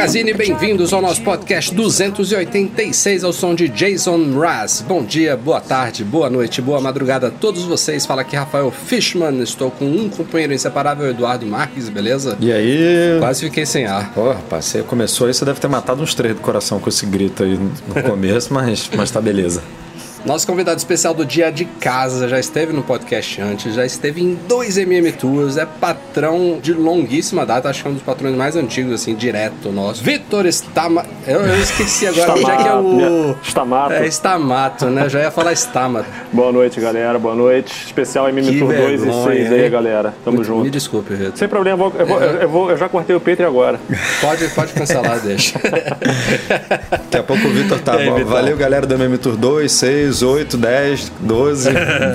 Magazine, bem-vindos ao nosso podcast 286 ao som de Jason Mraz. Bom dia, boa tarde, boa noite, boa madrugada a todos vocês. Fala aqui Rafael Fishman, estou com um companheiro inseparável, Eduardo Marques, beleza? E aí? Quase fiquei sem ar. Pô, rapaz, você começou aí, você deve ter matado uns três do coração com esse grito aí no começo, mas, mas tá beleza. Nosso convidado especial do dia de casa já esteve no podcast antes, já esteve em dois MM Tours, é patrão de longuíssima data, acho que é um dos patrões mais antigos, assim, direto nosso. Vitor Stama... Eu, eu esqueci agora onde é que é o... Stamato. É, Stamato, né? Já ia falar Stamato. Boa noite, galera. Boa noite. Especial MM Que Tour 2 e vergonha, 6 aí, galera. Tamo Me- junto. Me desculpe, Vitor. Sem problema, eu, vou- eu, vou- eu vou- eu já cortei o Petri agora. Pode, pode cancelar, deixa. Daqui a pouco o Vitor tá aí, bom. Vitor? Valeu, galera do MM Tour 2, 6, 8, 10, 12,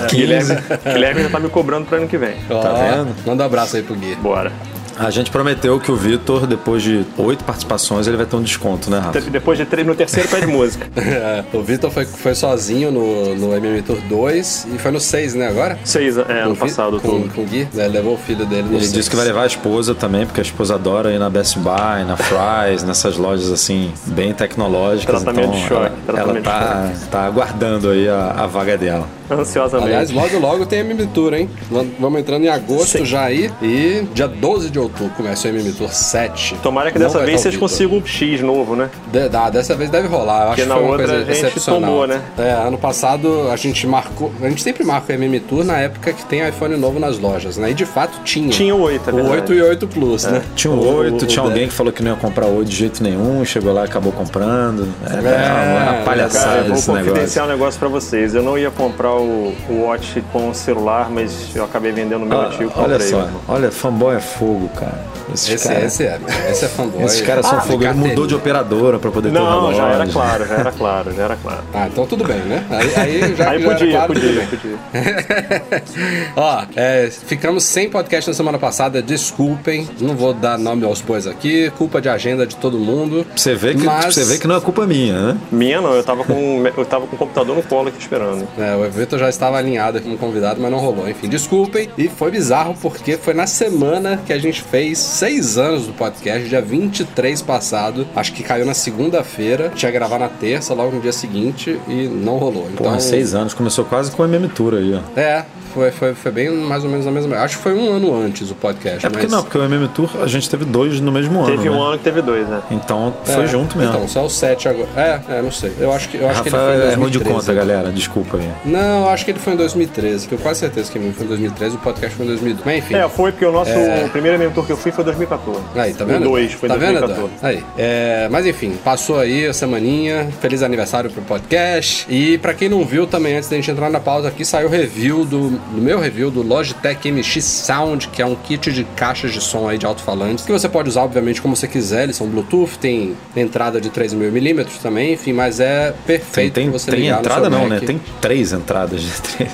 15. Guilherme, Guilherme já tá me cobrando pro ano que vem. Tá Ó, vendo? Manda um abraço aí pro Gui. Bora. A gente prometeu que o Vitor, depois de oito participações, ele vai ter um desconto, né, Rafa? Depois de três, no terceiro pede música. É, o Vitor foi, foi sozinho no, no MM Tour 2 e foi no 6, né, agora? Seis, é, Com ano passado. Com, tudo. com o Gui, né, levou o filho dele no Ele seis. disse que vai levar a esposa também, porque a esposa adora ir na Best Buy, na Fry's, nessas lojas assim, bem tecnológicas. Tratamento então de choque, ela, ela tá, tá aguardando aí a, a vaga dela. Ansiosamente. Aliás, logo logo tem MM Tour, hein? Vam- Vamos entrando em agosto já aí. E dia 12 de outubro começa o MM Tour 7. Tomara que Não dessa vez o vocês consigam um X novo, né? De- dá, dessa vez deve rolar. Eu acho Porque que na foi uma outra coisa a gente excepcional. tombou, né? É, ano passado a gente marcou. A gente sempre marca o MM Tour na época que tem iPhone novo nas lojas, né? E de fato tinha. Tinha o 8, é O verdade. 8 e 8 Plus, né? Tinha O- 8, o- tinha o alguém que falou que não ia comprar 8 de jeito nenhum, chegou lá e acabou comprando. É, é uma, É, uma palhaçada Cara, eu vou esse negócio. confidenciar um negócio pra vocês. Eu não ia comprar o, o Watch com o celular, mas eu acabei vendendo o meu Ah, antigo. olha só, mano. olha, fanboy é fogo, cara. Esses Esse, caras esse é, esse é fanboy. esses caras são Ah, fogo. Ele mudou de operadora pra poder ter um Não, relógio. já era claro, já era claro, já era claro. Ah, então tudo bem, né? Aí, aí já Aí já era podia, claro, podia, podia. Ó, é, ficamos sem podcast na semana passada, desculpem. Não vou dar nome aos bois aqui, culpa de agenda de todo mundo. Você vê, que, Mas- você vê que não é culpa minha, né? Minha não, eu tava com eu tava com o computador no colo aqui esperando. É, o Vitor já estava alinhado aqui como convidado, mas não rolou. Enfim, desculpem. E foi bizarro porque foi na semana que a gente fez seis anos do podcast, dia 23 passado. Acho que caiu na segunda-feira. Tinha que gravar na terça, logo no dia seguinte, e não rolou. Então, Porra, seis anos, começou quase com a MM Tour aí, ó. É, foi, foi, foi bem mais ou menos na mesma. Acho que foi um ano antes o podcast. É porque mas... não, porque o MM Tour a gente teve dois no mesmo ano. Teve um né? ano que teve dois, né? Então foi É, junto mesmo. Então, só o 7 agora. É, é, não sei. Eu acho que, eu acho que ele foi em é ruim de 2013. conta, galera. Desculpa aí. Não, eu acho que ele foi em 2013. Tenho quase certeza que ele foi em 2013. O podcast foi em 2012. Mas enfim. É, foi porque o nosso É. primeiro mentor que eu fui foi 2014. Aí, tá vendo? O 2 foi tá vendo, 2014. Eduardo? Aí. É, mas enfim, passou aí a semaninha. Feliz aniversário pro podcast. E pra quem não viu também, antes da gente entrar na pausa aqui, saiu o review do, do meu review do Logitech MX Sound, que é um kit de caixas de som aí de alto-falantes, que você pode usar, obviamente, como você quiser. Eles são Bluetooth, tem entrada de 3.000mm também, enfim, mas é Tem, perfeito tem, pra você tem entrada seu não, Mac. né? Tem três entradas de três.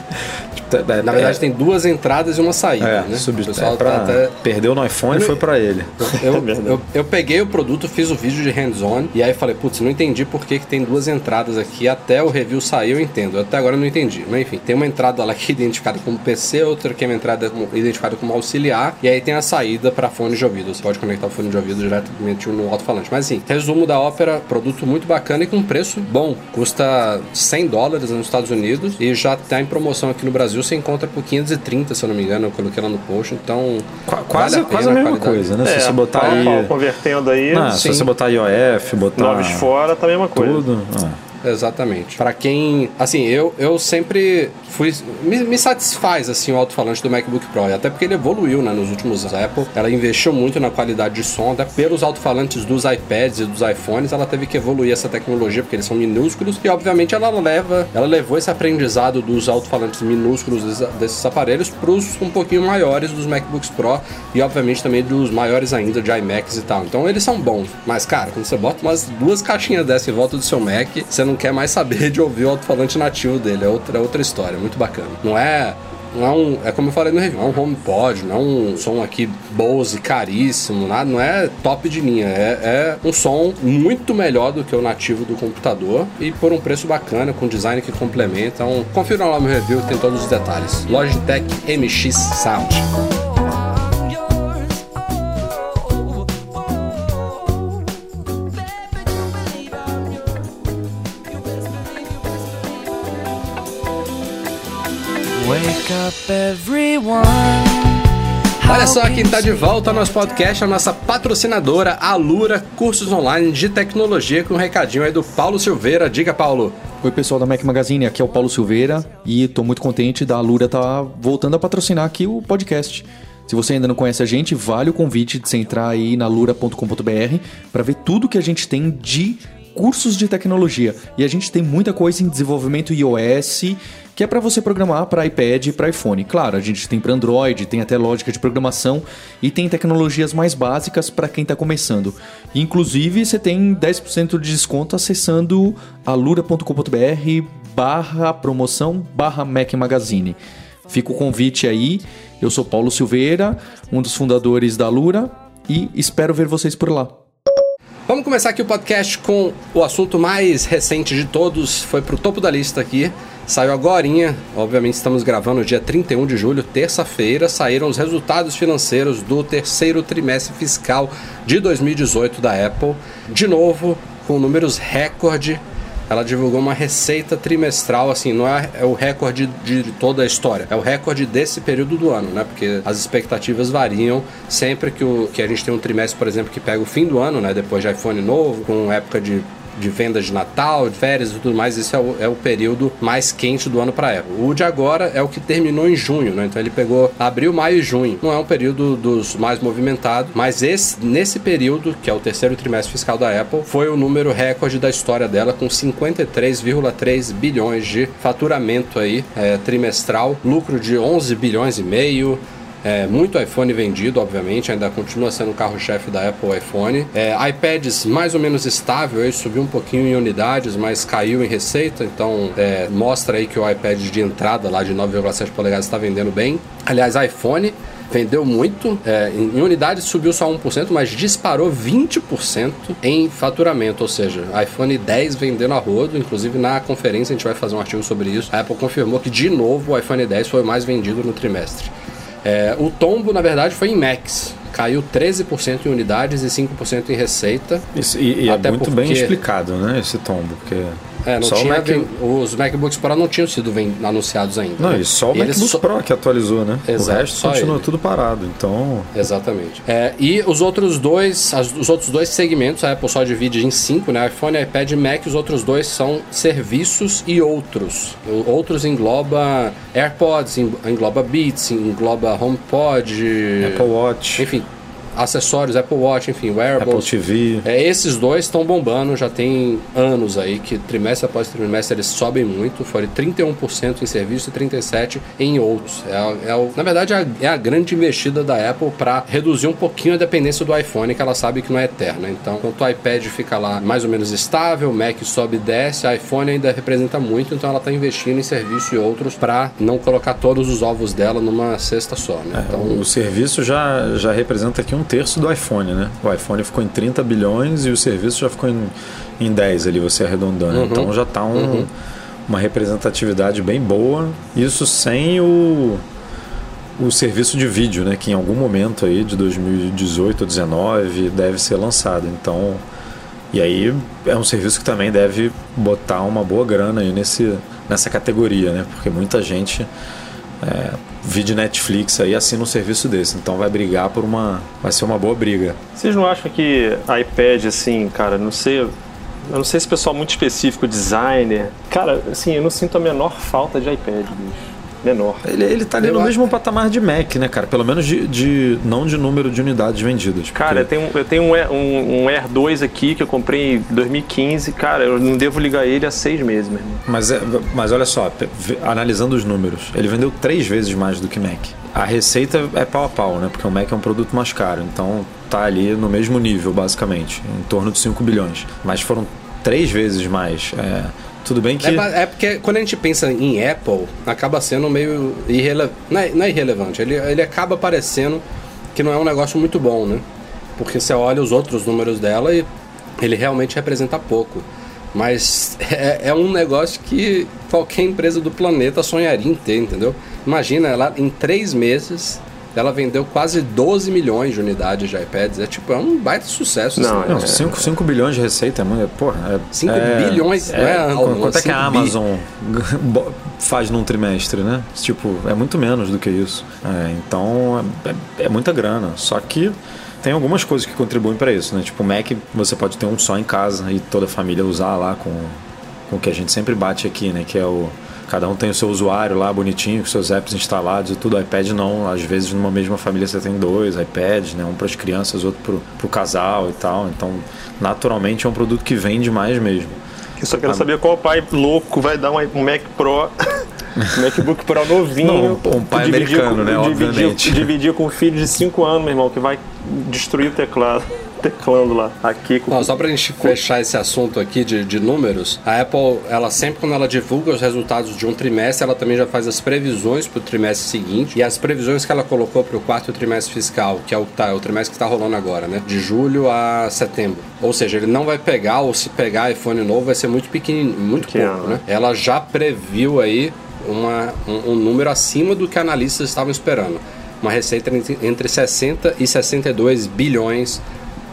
É- Na verdade, é- tem duas entradas e uma saída, É, né? sub, é pra, tá perdeu no iPhone e foi pra ele. Eu, eu, eu peguei o produto, fiz o vídeo de hands-on e aí falei, putz, não entendi por que, que tem duas entradas aqui. Até o review sair, eu entendo. Até agora eu não entendi. Mas enfim, tem uma entrada lá que é identificada como PC, outra que é uma entrada como- identificada como auxiliar, e aí tem a saída para fone de ouvido. Você pode conectar o fone de ouvido diretamente no alto-falante. Mas assim, resumo da ópera: produto muito bacana e com preço bom. Custa 100 dólares nos Estados Unidos e já tá em promoção aqui no Brasil. Você encontra por 530, se eu não me engano. Eu coloquei lá no post. Então, Qua- Quase, vale quase a mesma qualidade. coisa, né? É, se você botar pau a aí. pau, convertendo aí, Não, se sim. você botar IOF, botar. novos fora, tá a mesma coisa. Tudo. ah. Exatamente. Para quem, assim, eu, eu sempre fui me, me, satisfaz assim o alto-falante do MacBook Pro, até porque ele evoluiu, né, nos últimos anos. Apple, ela investiu muito na qualidade de som, até pelos alto-falantes dos iPads e dos iPhones, ela teve que evoluir essa tecnologia porque eles são minúsculos e obviamente ela leva, ela levou esse aprendizado dos alto-falantes minúsculos desses aparelhos para os um pouquinho maiores dos MacBooks Pro e obviamente também dos maiores ainda de iMacs e tal. Então eles são bons, mas cara, quando você bota umas duas caixinhas dessa em volta do seu Mac, você não quer mais saber de ouvir o alto-falante nativo dele, é outra, é outra história, muito bacana. Não é não é um. É como eu falei no review, é um HomePod, não é um som aqui Bose caríssimo, nada, não é top de linha. É, é, um som muito melhor do que o nativo do computador e por um preço bacana, com design que complementa. Então, confira lá no meu review, tem todos os detalhes. Logitech MX Sound. Olha só quem está de volta ao nosso podcast, a nossa patrocinadora, a Lura Cursos Online de Tecnologia, com um recadinho aí do Paulo Silveira. Diga, Paulo. Oi, pessoal da Mac Magazine, aqui é o Paulo Silveira e estou muito contente da Lura estar tá voltando a patrocinar aqui o podcast. Se você ainda não conhece a gente, vale o convite de você entrar aí na lura.com.br para ver tudo que a gente tem de cursos de tecnologia. E a gente tem muita coisa em desenvolvimento iOS, que é para você programar para iPad e para iPhone. Claro, a gente tem para Android, tem até lógica de programação e tem tecnologias mais básicas para quem está começando. Inclusive, você tem 10% de desconto acessando alura.com.br barra promoção barra Mac Magazine. Fica o convite aí. Eu sou Paulo Silveira, um dos fundadores da Lura e espero ver vocês por lá. Vamos começar aqui o podcast com o assunto mais recente de todos. Foi pro topo da lista aqui. Saiu agora, obviamente estamos gravando dia 31 de julho, terça-feira, saíram os resultados financeiros do terceiro trimestre fiscal de 2018 da Apple. De novo, com números recorde ela divulgou uma receita trimestral, assim, não é, é o recorde de, de, toda a história, é o recorde desse período do ano, né? Porque as expectativas variam sempre que, o, que a gente tem um trimestre, por exemplo, que pega o fim do ano, né? Depois de iPhone novo, com época de de vendas de Natal, de férias e tudo mais, esse é o, é o período mais quente do ano para a Apple. O de agora é o que terminou em junho, né? Então ele pegou abril, maio e junho. Não é um período dos mais movimentados, mas esse, nesse período, que é o terceiro trimestre fiscal da Apple, foi o número recorde da história dela, com 53,3 bilhões de faturamento aí é, trimestral, lucro de 11 bilhões e meio. É, muito iPhone vendido, obviamente, ainda continua sendo o carro-chefe da Apple iPhone. É, iPads mais ou menos estável, ele subiu um pouquinho em unidades, mas caiu em receita, então é, mostra aí que o iPad de entrada lá de 9,7 polegadas está vendendo bem. Aliás, iPhone vendeu muito, é, em unidades subiu só 1%, mas disparou 20% em faturamento, ou seja, iPhone 10 vendendo a rodo, inclusive na conferência a gente vai fazer um artigo sobre isso. A Apple confirmou que de novo o iPhone 10 foi o mais vendido no trimestre. É, o tombo, na verdade, foi em Max. Caiu 13% em unidades e 5% em receita. Isso, e, e é muito porque... bem explicado, né, esse tombo, porque é, não só tinha, Mac... Os MacBooks Pro não tinham sido anunciados ainda. Não, né? e só o e MacBook só... Pro que atualizou, né? Exato, o resto continua ele. tudo parado, então... Exatamente. É, e os outros dois, as, os outros dois segmentos, a Apple só divide em cinco, né? iPhone, iPad e Mac, os outros dois são serviços e outros. Outros engloba AirPods, engloba Beats, engloba HomePod... Apple Watch. Enfim, acessórios, Apple Watch, enfim, wearables. Apple TV. É, esses dois estão bombando, já tem anos aí, que trimestre após trimestre eles sobem muito, foram 31% em serviço e 37% em outros. É, é, na verdade, é, é a grande investida da Apple para reduzir um pouquinho a dependência do iPhone, que ela sabe que não é eterna. Então, enquanto o iPad fica lá mais ou menos estável, o Mac sobe e desce, o iPhone ainda representa muito, então ela está investindo em serviço e outros para não colocar todos os ovos dela numa cesta só. Né? É, então, o serviço já, já representa aqui um um terço do iPhone, né? O iPhone ficou em 30 bilhões e o serviço já ficou em, em 10 ali, você arredondando. Uhum. Então já está um, uhum. uma representatividade bem boa. Isso sem o, o serviço de vídeo, né? Que em algum momento aí de 2018 ou 2019 deve ser lançado. Então, e aí é um serviço que também deve botar uma boa grana aí nesse, nessa categoria, né? Porque muita gente é, Netflix aí assina um serviço desse. Então vai brigar por uma. Vai ser uma boa briga. Vocês não acham que iPad, assim, cara, não sei. Eu não sei se pessoal é muito específico, designer. Cara, assim, eu não sinto a menor falta de iPad, bicho menor. Ele, ele tá ali eu no acho... mesmo patamar de Mac, né, cara? Pelo menos de, de, não de número de unidades vendidas. Cara, porque... eu tenho, eu tenho um, um, um Air 2 aqui que eu comprei em 2015. Cara, eu não devo ligar ele há seis meses, meu irmão. Mas, é, mas olha só, analisando os números, ele vendeu três vezes mais do que Mac. A receita é pau a pau, né? Porque o Mac é um produto mais caro. Então tá ali no mesmo nível, basicamente, em torno de 5 bilhões. Mas foram três vezes mais. É, tudo bem que. É, é, porque quando a gente pensa em Apple, acaba sendo meio irrelevante. Não, é, não é irrelevante, ele, ele acaba parecendo que não é um negócio muito bom, né? Porque você olha os outros números dela e ele realmente representa pouco. Mas é, é um negócio que qualquer empresa do planeta sonharia em ter, entendeu? Imagina, ela em três meses ela vendeu quase 12 milhões de unidades de iPads. É tipo, é um baita sucesso. Não, 5 assim. é, bilhões de receita é muito. Porra, 5 é, bilhões, é, não é? Quanto é que a Amazon bi. faz num trimestre, né? Tipo, é muito menos do que isso. É, então, é, é muita grana. Só que tem algumas coisas que contribuem para isso, né? Tipo, o Mac você pode ter um só em casa e toda a família usar lá com, com o que a gente sempre bate aqui, né? Que é o Cada um tem o seu usuário lá bonitinho, com seus apps instalados e tudo. IPad não, às vezes numa mesma família você tem dois iPads, né? Um para as crianças, outro para o casal e tal. Então, naturalmente é um produto que vende mais mesmo. Eu só quero ah, saber qual pai louco vai dar um Mac Pro MacBook Pro novinho. Não, um pai americano, com, né? Dividir, obviamente. Dividir com um filho de 5 anos, meu irmão, que vai destruir o teclado teclando lá. Aqui com... Não, só pra gente fechar esse assunto aqui de, de números, a Apple, ela sempre quando ela divulga os resultados de um trimestre, ela também já faz as previsões pro trimestre seguinte. E as previsões que ela colocou pro quarto trimestre fiscal, que é o, tá, o trimestre que tá rolando agora, né? De julho a setembro. Ou seja, ele não vai pegar, ou se pegar iPhone novo, vai ser muito pequenininho, muito pouco, né? Ela já previu aí uma, um, um número acima do que analistas estavam esperando uma receita entre 60 e 62 bilhões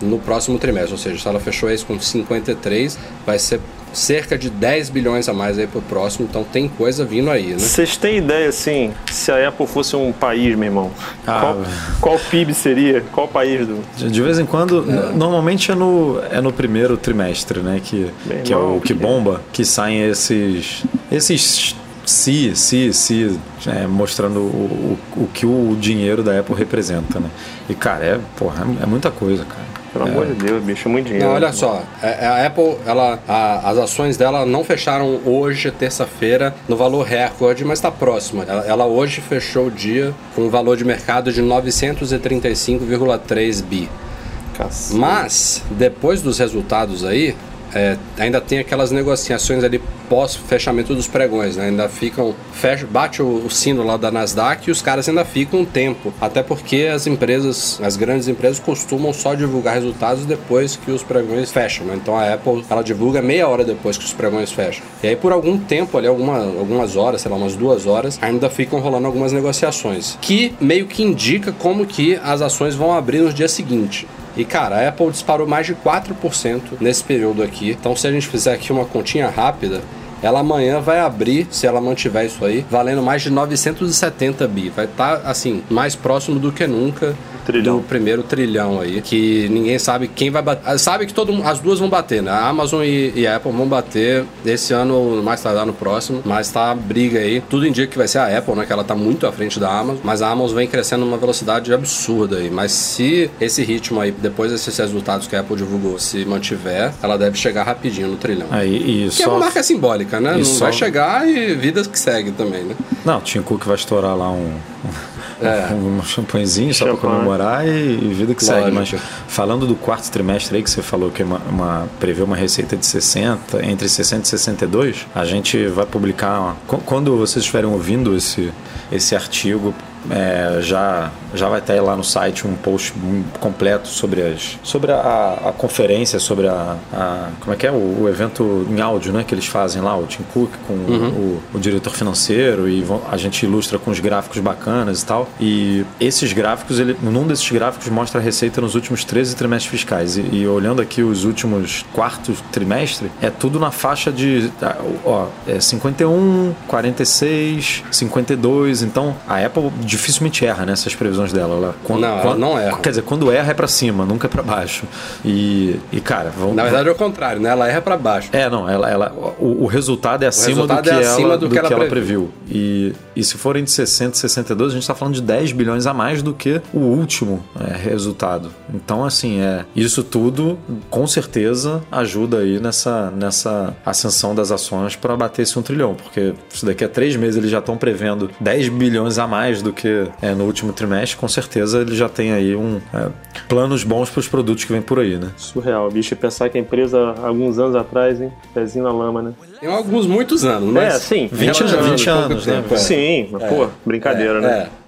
no próximo trimestre, ou seja, se ela fechou isso com 53, vai ser cerca de 10 bilhões a mais aí pro próximo, então tem coisa vindo aí, né? Vocês têm ideia, assim, se a Apple fosse um país, meu irmão, ah, qual, qual PIB seria? Qual país do... De vez em quando, é. normalmente é no, é no primeiro trimestre, né, que, que é o que bomba, que saem esses, esses se, se, se, é, mostrando o, o, o, que o dinheiro da Apple representa, né? E, cara, é, porra, é, é muita coisa, cara. Pelo é. amor de Deus, bicho, é muito dinheiro. Não, olha só, é, é, a Apple, ela, a, as ações dela não fecharam hoje, terça-feira, no valor recorde, mas está próxima. Ela, ela, hoje fechou o dia com um valor de mercado de 935,3 bi. Cacete. Mas, depois dos resultados aí, é, ainda tem aquelas negociações ali pós fechamento dos pregões, né? Ainda ficam fecha, bate o, o, sino lá da Nasdaq e os caras ainda ficam um tempo, até porque as empresas, as grandes empresas costumam só divulgar resultados depois que os pregões fecham, né? Então a Apple ela divulga meia hora depois que os pregões fecham. E aí por algum tempo ali, alguma, algumas horas, sei lá, umas duas horas, ainda ficam rolando algumas negociações que meio que indica como que as ações vão abrir no dia seguinte. E cara, a Apple disparou mais de 4% nesse período aqui. Então, se a gente fizer aqui uma continha rápida, ela amanhã vai abrir, se ela mantiver isso aí, valendo mais de 970 bi. Vai estar, tá, assim, mais próximo do que nunca trilhão. do primeiro trilhão aí, que ninguém sabe quem vai bater. Sabe que todo, as duas vão bater, né? A Amazon e, e a Apple vão bater esse ano, mais tardar no próximo, mas tá briga aí. Tudo indica que vai ser a Apple, né? Que ela tá muito à frente da Amazon, mas a Amazon vem crescendo numa velocidade absurda aí. Mas se esse ritmo aí, depois desses resultados que a Apple divulgou, se mantiver, ela deve chegar rapidinho no trilhão. Aí, e que só... é uma marca simbólica, né? Não só... vai chegar e vida que segue também, né? Não, Tim Cook vai estourar lá um é. um champanhezinho só para comemorar e, e, vida que Lógico. segue. Mas falando do quarto trimestre aí que você falou que é uma, uma, prevê uma receita de 60, entre 60 e 62, a gente vai publicar. Uma, quando vocês estiverem ouvindo esse, esse artigo, é, já, já vai ter lá no site um post completo sobre, as, sobre a, a conferência, sobre a, a, Como é que é? O, o, evento em áudio né, que eles fazem lá, o Tim Cook com uhum. o, o, diretor financeiro, e vão, a gente ilustra com os gráficos bacanas e tal. E esses gráficos, ele, num desses gráficos mostra a receita nos últimos 13 trimestres fiscais. E, e olhando aqui os últimos quartos trimestre, é tudo na faixa de ó, é 51, 46, 52. Então a Apple dificilmente erra nessas previsões dela. Ela, quando, Não, ela quando- não erra. Quer dizer, quando erra é pra cima, nunca é pra baixo. E, e cara, vamos. Na verdade é o contrário, né? Ela erra pra baixo. É, não, ela, ela, o, o resultado é acima resultado do que, é acima ela, do que ela previu. E, e se forem de 60 e 62, a gente está falando de 10 bilhões a mais do que o último é, resultado. Então, assim, é isso tudo com certeza ajuda aí nessa, nessa ascensão das ações para bater esse um trilhão, porque se daqui a três meses eles já estão prevendo 10 bilhões a mais do que é, no último trimestre, com certeza eles já têm aí um, é, planos bons para os produtos que vem por aí, né? Surreal, bicho. E pensar que a empresa, alguns anos atrás, hein? Pezinho na lama, né? Tem alguns, muitos anos, mas... É, sim. 20 relativamente anos, 20 pouco anos, né? tempo, é. Sim, mas, pô, brincadeira, né? É.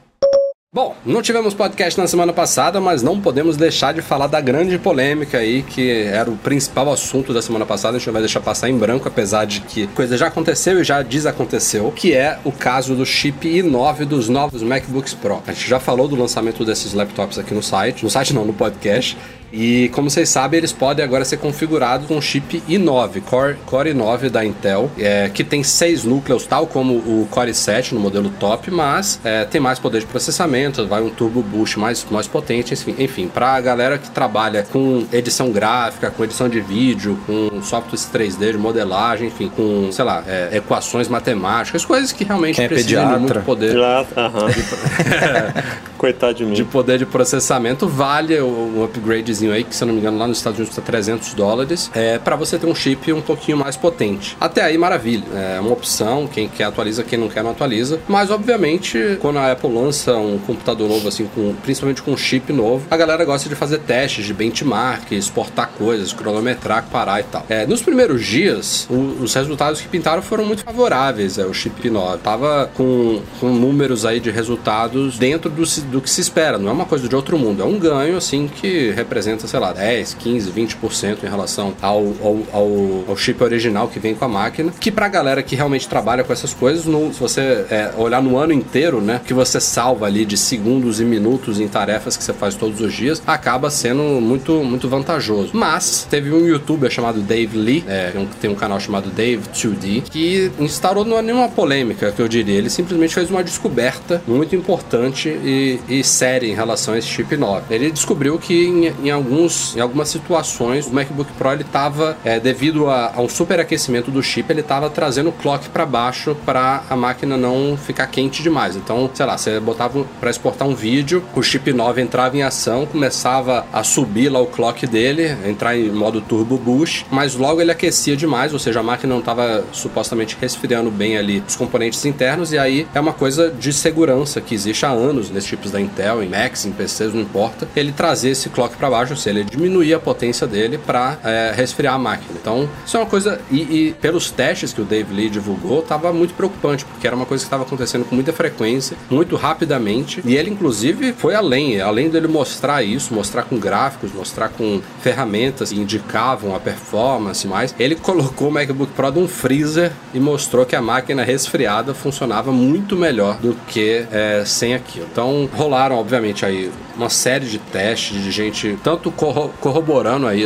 Bom, não tivemos podcast na semana passada, mas não podemos deixar de falar da grande polêmica aí, que era o principal assunto da semana passada. A gente não vai deixar passar em branco, apesar de que coisa já aconteceu e já desaconteceu, que é o caso do chip i9 dos novos MacBooks Pro. A gente já falou do lançamento desses laptops aqui no site, no site não, no podcast. E como vocês sabem, eles podem agora ser configurados com chip i9, Core, Core i9 da Intel, é, que tem seis núcleos, tal como o Core i7 no modelo top, mas é, tem mais poder de processamento, vai um turbo boost mais, mais potente, enfim, enfim para a galera que trabalha com edição gráfica, com edição de vídeo, com softwares 3D de modelagem, enfim, com, sei lá, é, equações matemáticas, coisas que realmente Quem é precisam de pediatra. muito poder Já, aham. Coitado de mim. de poder de processamento vale o- um upgradezinho aí, que se eu não me engano lá nos Estados Unidos custa 300 dólares, é, para você ter um chip um pouquinho mais potente. Até aí, maravilha. É uma opção, quem quer atualiza, quem não quer não atualiza. Mas, obviamente, quando a Apple lança um computador novo, assim, com, principalmente com um chip novo, a galera gosta de fazer testes de benchmark, exportar coisas, cronometrar, parar e tal. É, nos primeiros dias, o- os resultados que pintaram foram muito favoráveis ao chip 9. Tava com, com números aí de resultados dentro do, do que se espera. Não é uma coisa de outro mundo. É um ganho, assim, que representa, sei lá, 10, 15, 20% em relação ao, ao, ao, ao chip original que vem com a máquina. Que pra galera que realmente trabalha com essas coisas, se você é, olhar no ano inteiro, né, que você salva ali de segundos e minutos em tarefas que você faz todos os dias, acaba sendo muito, muito vantajoso. Mas teve um youtuber chamado Dave Lee, é, tem um canal chamado Dave 2D, que instaurou não é nenhuma polêmica, que eu diria. Ele simplesmente fez uma descoberta muito importante e, e séria em relação a esse chip 9. Ele descobriu que em, em alguns, em algumas situações o MacBook Pro ele estava, devido a, a um superaquecimento do chip, ele estava trazendo o clock para baixo para a máquina não ficar quente demais. Então, sei lá, você botava para exportar um vídeo, o chip 9 entrava em ação, começava a subir lá o clock dele, entrar em modo turbo boost, mas logo ele aquecia demais, ou seja, a máquina não estava supostamente resfriando bem ali os componentes internos, e aí é uma coisa de segurança que existe há anos nesses chips da Intel, em Macs, em PCs, não importa, ele trazer esse clock para baixo, seja, ele diminuir a potência dele para resfriar a máquina. Então, isso é uma coisa, e, e pelos testes que o Dave Lee divulgou, estava muito preocupante, porque era uma coisa que estava acontecendo com muita frequência, muito rapidamente, e ele inclusive foi além, além dele mostrar isso, mostrar com gráficos, mostrar com ferramentas que indicavam a performance mais, ele colocou o MacBook Pro num freezer e mostrou que a máquina resfriada funcionava muito melhor do que é, sem aquilo. Então rolaram, obviamente, aí uma série de testes de gente tanto corro corroborando aí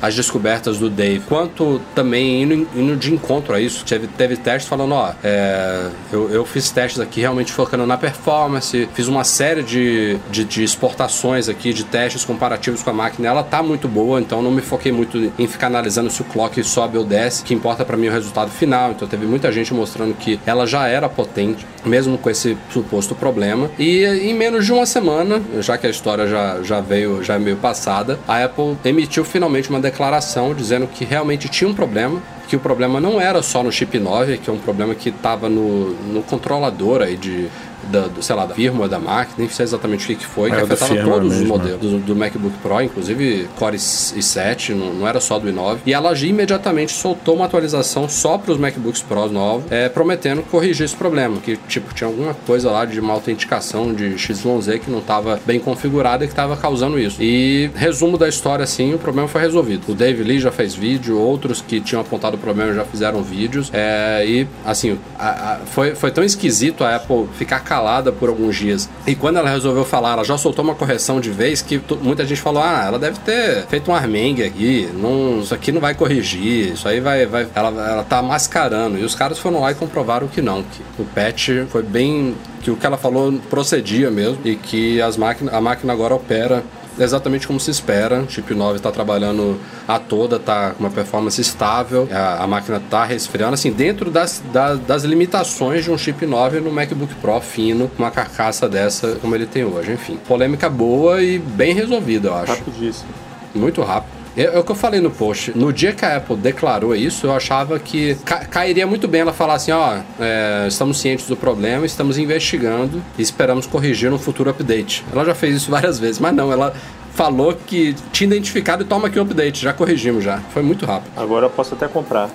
as descobertas do Dave, quanto também indo, indo de encontro a isso. Teve, teve testes falando, ó, é, eu, eu fiz testes aqui realmente focando na performance, fiz uma série de, de, de exportações aqui, de testes comparativos com a máquina, ela tá muito boa, então não me foquei muito em ficar analisando se o clock sobe ou desce, que importa para mim o resultado final, então teve muita gente mostrando que ela já era potente, mesmo com esse suposto problema, e em menos de uma semana, já que a história já, já veio, já é meio passada, a Apple emitiu finalmente uma declaração dizendo que realmente tinha um problema, que o problema não era só no chip 9, que é um problema que estava no, no controlador aí de, da, do, sei lá, da firma da máquina, nem sei exatamente o que, que foi, que Era do afetava todos os mesmo, modelos do, do MacBook Pro, inclusive Core i7, não, não era só do i9. E ela já imediatamente soltou uma atualização só para os MacBooks Pro novos, é, prometendo corrigir esse problema, que tipo tinha alguma coisa lá de uma autenticação de XYZ que não estava bem configurada e que estava causando isso. E resumo da história assim, o problema foi resolvido. O Dave Lee já fez vídeo, outros que tinham apontado problema, já fizeram vídeos. É, e, assim, a, a, foi, foi tão esquisito a Apple ficar calada por alguns dias. E quando ela resolveu falar, ela já soltou uma correção de vez que muita gente falou: ah, ela deve ter feito um armengue aqui, não, isso aqui não vai corrigir, isso aí vai. vai ela, ela tá mascarando. E os caras foram lá e comprovaram que não, que o patch foi bem. que o que ela falou procedia mesmo e que as máquinas, a máquina agora opera exatamente como se espera. O chip 9 está trabalhando a toda, está com uma performance estável, a, a máquina está resfriando, assim, dentro das, das, das, limitações de um chip 9 no MacBook Pro fino, uma carcaça dessa como ele tem hoje. Enfim, polêmica boa e bem resolvida, eu acho. Rapidíssimo. Muito rápido. É, é, o que eu falei no post. No dia que a Apple declarou isso, eu achava que ca cairia muito bem ela falar assim: ó, é, estamos cientes do problema, estamos investigando e esperamos corrigir no futuro update. Ela já fez isso várias vezes, mas não, ela falou que tinha identificado e toma aqui o um update. Já corrigimos já. Foi muito rápido. Agora eu posso até comprar.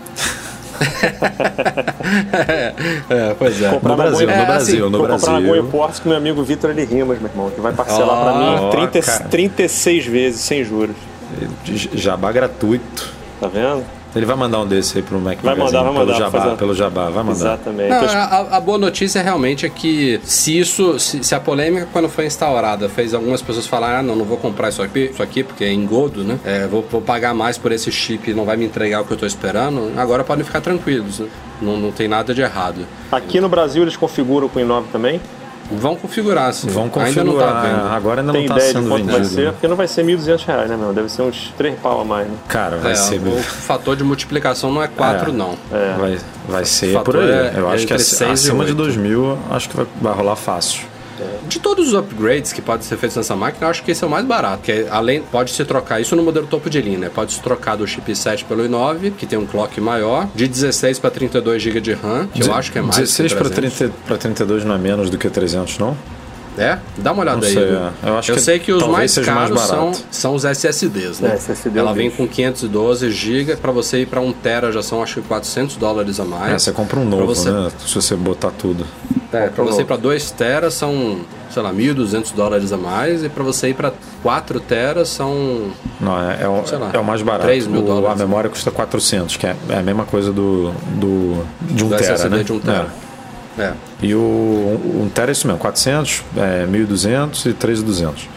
é, é, pois é. Comprar no Brasil, Goi... no Brasil, é, assim, no vou Brasil. comprar na Goi Ports com meu amigo Vitor Rimas, meu irmão, que vai parcelar oh, pra mim 30, 36 vezes sem juros. Jabá gratuito. Tá vendo? Ele vai mandar um desse aí pro Mac Vai mandar, vai mandar. Pelo Jabá, fazer... pelo Jabá, vai mandar. Exatamente. Não, a, a, boa notícia realmente é que se isso, se, se, a polêmica quando foi instaurada fez algumas pessoas falarem, ah, não, não vou comprar isso aqui, isso aqui porque é engodo, né? É, vou, vou, pagar mais por esse chip e não vai me entregar o que eu tô esperando. Agora podem ficar tranquilos, né? Não, não tem nada de errado. Aqui no Brasil eles configuram com o i9 também? Vão configurar, sim. Vão configurar. Ainda não tá vendo. Agora ainda Tem não tá ideia sendo de quanto vendido. vai ser? Porque não vai ser 1.200 reais, né, meu? Deve ser uns 3 pau a mais, né? Cara, vai é, ser... O fator de multiplicação não é 4, é. não. É. Vai, vai ser por aí. É, Eu acho que acima de 2 mil, acho que vai, vai rolar fácil. De todos os upgrades que podem ser feitos nessa máquina, eu acho que esse é o mais barato. Que além pode se trocar isso no modelo topo de linha, né? Pode se trocar do chipset pelo i9, que tem um clock maior, de 16 para 32 GB de RAM, que eu acho que é mais 16 para 32 não é menos do que 300, não? É? Dá uma olhada não aí. Sei, é. Eu, acho eu que sei que os mais caros mais são, são os SSDs, né? É, SSD Ela vem com 512 GB, para você ir para 1 tera já são acho que 400 dólares a mais. É, você compra um novo, você... né? Se você botar tudo. É, para você ir para 2 teras são, sei lá, 1.200 dólares a mais e para você ir para 4 teras são Não, é, é, o, lá, é o mais barato. 3 mil dólares. A memória custa 400, que é, é a mesma coisa do, do de 1 do tera, SSD né? de 1 tera. É. É. E o 1 um tera é isso mesmo, 400, é, 1.200 e 3.200.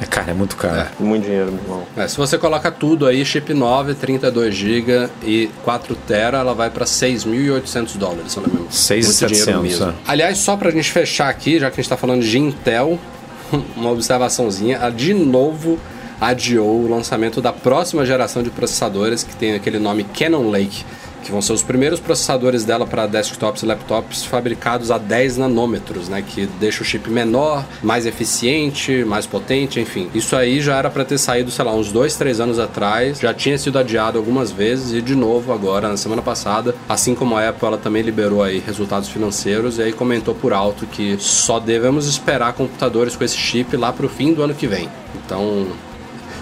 É, cara, é muito caro. É. Muito dinheiro, meu irmão. É, se você coloca tudo aí, chip 9, 32 GB e 4 tera, ela vai para 6.800 dólares, se não me engano. 6.700. É. Aliás, só pra gente fechar aqui, já que a gente tá falando de Intel, uma observaçãozinha, de novo adiou o lançamento da próxima geração de processadores que tem aquele nome Cannon Lake que vão ser os primeiros processadores dela para desktops e laptops fabricados a 10 nanômetros, né, que deixa o chip menor, mais eficiente, mais potente, enfim. Isso aí já era para ter saído, sei lá, uns 2, 3 anos atrás, já tinha sido adiado algumas vezes e de novo agora, na semana passada, assim como a Apple, ela também liberou aí resultados financeiros e aí comentou por alto que só devemos esperar computadores com esse chip lá para o fim do ano que vem. Então,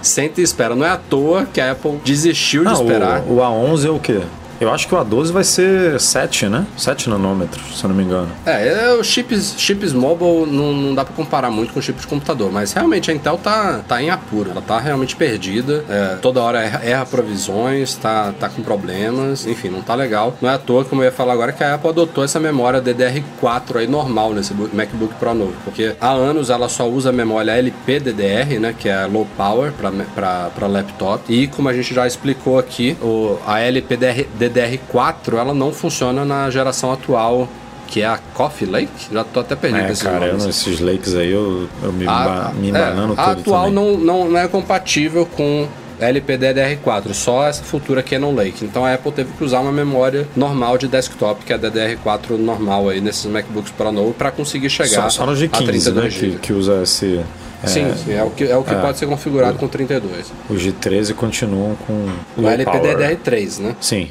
sente e espera. Não é à toa que a Apple desistiu de ah, esperar. O, o A11 é o quê? Eu acho que o A12 vai ser 7, né? 7 nanômetros, se eu não me engano. É, os chips, chips mobile não, não dá para comparar muito com chip de computador, mas realmente a Intel tá, tá em apuro, ela tá realmente perdida, é, toda hora erra, erra, provisões, tá, tá com problemas, enfim, não tá legal. Não é à toa, como eu ia falar agora, que a Apple adotou essa memória DDR4 aí normal nesse MacBook Pro novo, porque há anos ela só usa a memória LPDDR, né, que é low power para laptop, e como a gente já explicou aqui, o, a LPDR DDR4 ela não funciona na geração atual que é a Coffee Lake? Já tô até perdido é, esses cara, nomes. Eu, esses lakes aí eu, eu me, a, me embanando é, A atual não, não, não é compatível com LPDDR4, só essa futura Canon Lake. Então a Apple teve que usar uma memória normal de desktop, que é a DDR4 normal aí nesses MacBooks Pro novo, para conseguir chegar só, só no G15, né, que, que usa esse é, sim, sim, é o que, é o que é, pode ser configurado o, com 32. O G13 continuam com o LPDDR3, né? Sim.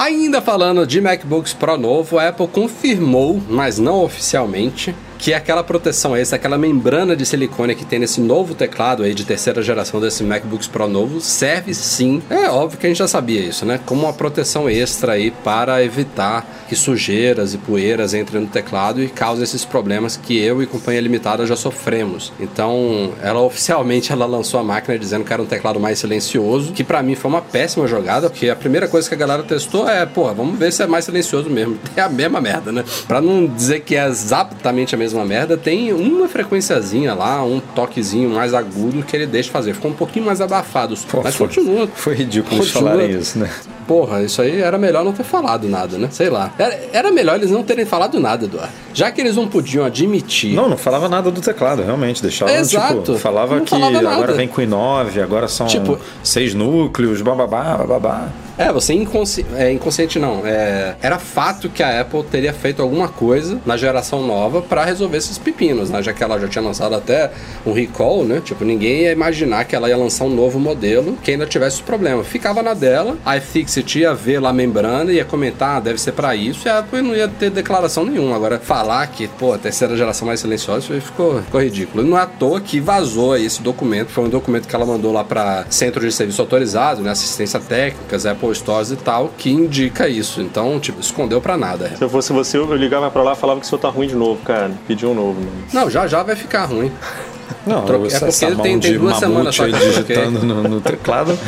Ainda falando de MacBooks Pro novo, a Apple confirmou, mas não oficialmente, que aquela proteção extra, aquela membrana de silicone que tem nesse novo teclado aí de terceira geração desse MacBooks Pro novo, serve sim. É óbvio que a gente já sabia isso, né? Como uma proteção extra aí para evitar que sujeiras e poeiras entrem no teclado e causem esses problemas que eu e Companhia Limitada já sofremos. Então, ela oficialmente ela lançou a máquina dizendo que era um teclado mais silencioso, que para mim foi uma péssima jogada, porque a primeira coisa que a galera testou é, pô, vamos ver se é mais silencioso mesmo. É a mesma merda, né? Pra não dizer que é exatamente a mesma merda, tem uma frequenciazinha lá, um toquezinho mais agudo que ele deixa fazer. Ficou um pouquinho mais abafado, Pô, mas foi, continua. Foi ridículo eles Continua. falarem isso, né? Porra, isso aí era melhor não ter falado nada, né? Sei lá. Era, era melhor eles não terem falado nada, Eduardo. Já que eles não podiam admitir. Não, não falava nada do teclado, realmente. Deixava, Exato. tipo, falava Não que falava agora vem com i9, agora são Tipo- seis núcleos, bababá, bababá. É, você inconsci... é, inconsciente não. É... Era fato que a Apple teria feito alguma coisa na geração nova pra resolver esses pepinos, né? Já que ela já tinha lançado até um recall, né? Tipo, ninguém ia imaginar que ela ia lançar um novo modelo que ainda tivesse esse problema. Ficava na dela, a iFixit ia ver lá a membrana, ia comentar, ah, deve ser pra isso, e a Apple não ia ter declaração nenhuma. Agora, falar que, pô, a terceira geração mais silenciosa, ficou, ficou ridículo. Não é à toa que vazou esse documento. Foi um documento que ela mandou lá pra Centro de Serviço Autorizado, né? Assistência técnicas, Apple Stores e tal, que indica isso. Então, tipo, escondeu pra nada. Se eu fosse você, eu ligava pra lá e falava que o seu tá ruim de novo, cara. Pedia um novo. Mano. Não, já já vai ficar ruim. Não, Troque- é porque tem- tem duas semanas só que eu digitando no, no teclado.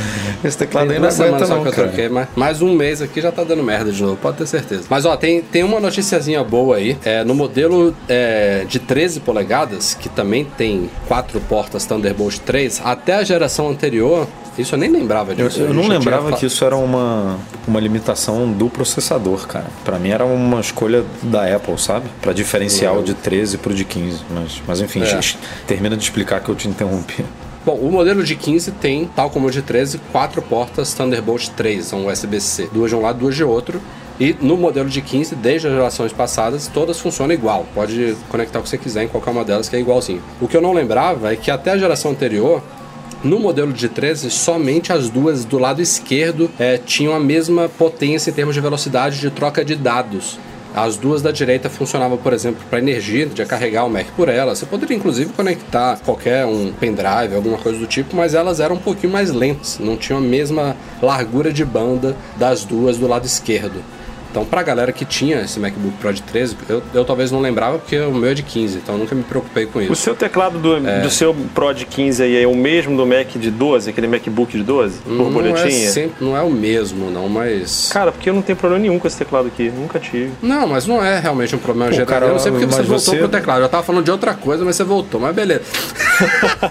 Esse teclado Tem aí não duas semanas só não, que eu troquei, mas mais um mês aqui já tá dando merda de novo, pode ter certeza. Mas ó, tem, tem uma noticiazinha boa aí. É, no modelo é, de 13 polegadas, que também tem quatro portas Thunderbolt 3, até a geração anterior, isso eu nem lembrava Eu, disso. eu A não lembrava tinha que isso era uma, uma limitação do processador, cara. Pra mim era uma escolha da Apple, sabe? Pra diferenciar o de 13 pro de 15. Mas, mas enfim, É. gente, termina de explicar que eu te interrompi. Bom, o modelo de 15 tem, tal como o de 13, quatro portas Thunderbolt 3, são USB-C. Duas de um lado, duas de outro. E no modelo de 15, desde as gerações passadas, todas funcionam igual. Pode conectar o que você quiser em qualquer uma delas, que é igualzinho. O que eu não lembrava é que até a geração anterior, no modelo de 13, somente as duas do lado esquerdo eh, tinham a mesma potência em termos de velocidade de troca de dados. As duas da direita funcionavam, por exemplo, para energia, de carregar o Mac por ela. Você poderia inclusive conectar qualquer um pendrive, alguma coisa do tipo, mas elas eram um pouquinho mais lentas, não tinham a mesma largura de banda das duas do lado esquerdo. Então, pra galera que tinha esse MacBook Pro de 13, eu, eu talvez não lembrava porque o meu é de 15, então eu nunca me preocupei com O isso. seu teclado do, É. do seu Pro de 15 aí é o mesmo do Mac de 12, aquele MacBook de 12? Não é, sempre, não é o mesmo, não, mas. Cara, porque eu não tenho problema nenhum com esse teclado aqui. Nunca tive. Não, mas não é realmente um problema Pô, geral. cara, eu não sei porque você voltou você- pro teclado. Eu já tava falando de outra coisa, mas você voltou, mas beleza.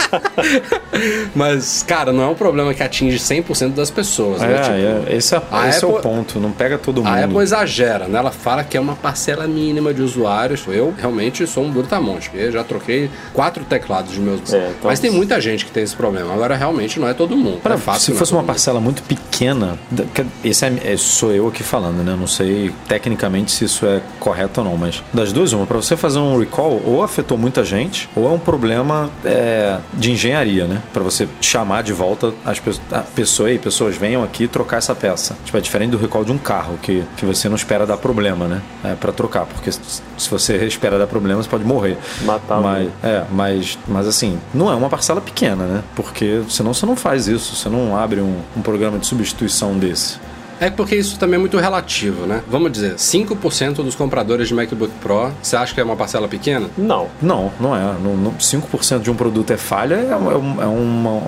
mas, cara, não é um problema que atinge 100% das pessoas, né? Tipo, É, é, esse, é, esse é o Apple- ponto. Não pega todo mundo. A Apple exagera, né? Ela fala que é uma parcela mínima de usuários. Eu realmente sou um brutamonte, porque eu já troquei quatro teclados de meus. É, então- Mas tem muita gente que tem esse problema. Agora, realmente, não é todo mundo. Pra- é fácil, se é fosse uma mundo. parcela muito pequena, esse é, é- sou eu aqui falando, né? Não sei tecnicamente se isso é correto ou não, mas das duas, uma, para você fazer um recall, ou afetou muita gente, ou é um problema é, de engenharia, né? Para você chamar de volta as pessoas, pessoa e pessoas venham aqui trocar essa peça. Tipo, é diferente do recall de um carro, que, que você não espera dar problema, né? É, para trocar, porque se você espera dar problema, você pode morrer. Matar mas, é, mas, mas assim, não é uma parcela pequena, né? Porque senão você não faz isso, você não abre um, um programa de substituição desse. É porque isso também é muito relativo, né? Vamos dizer, 5% dos compradores de MacBook Pro, você acha que é uma parcela pequena? Não. Não, não é. Não, não- 5% de um produto é falha, é, uma- é é uma, uma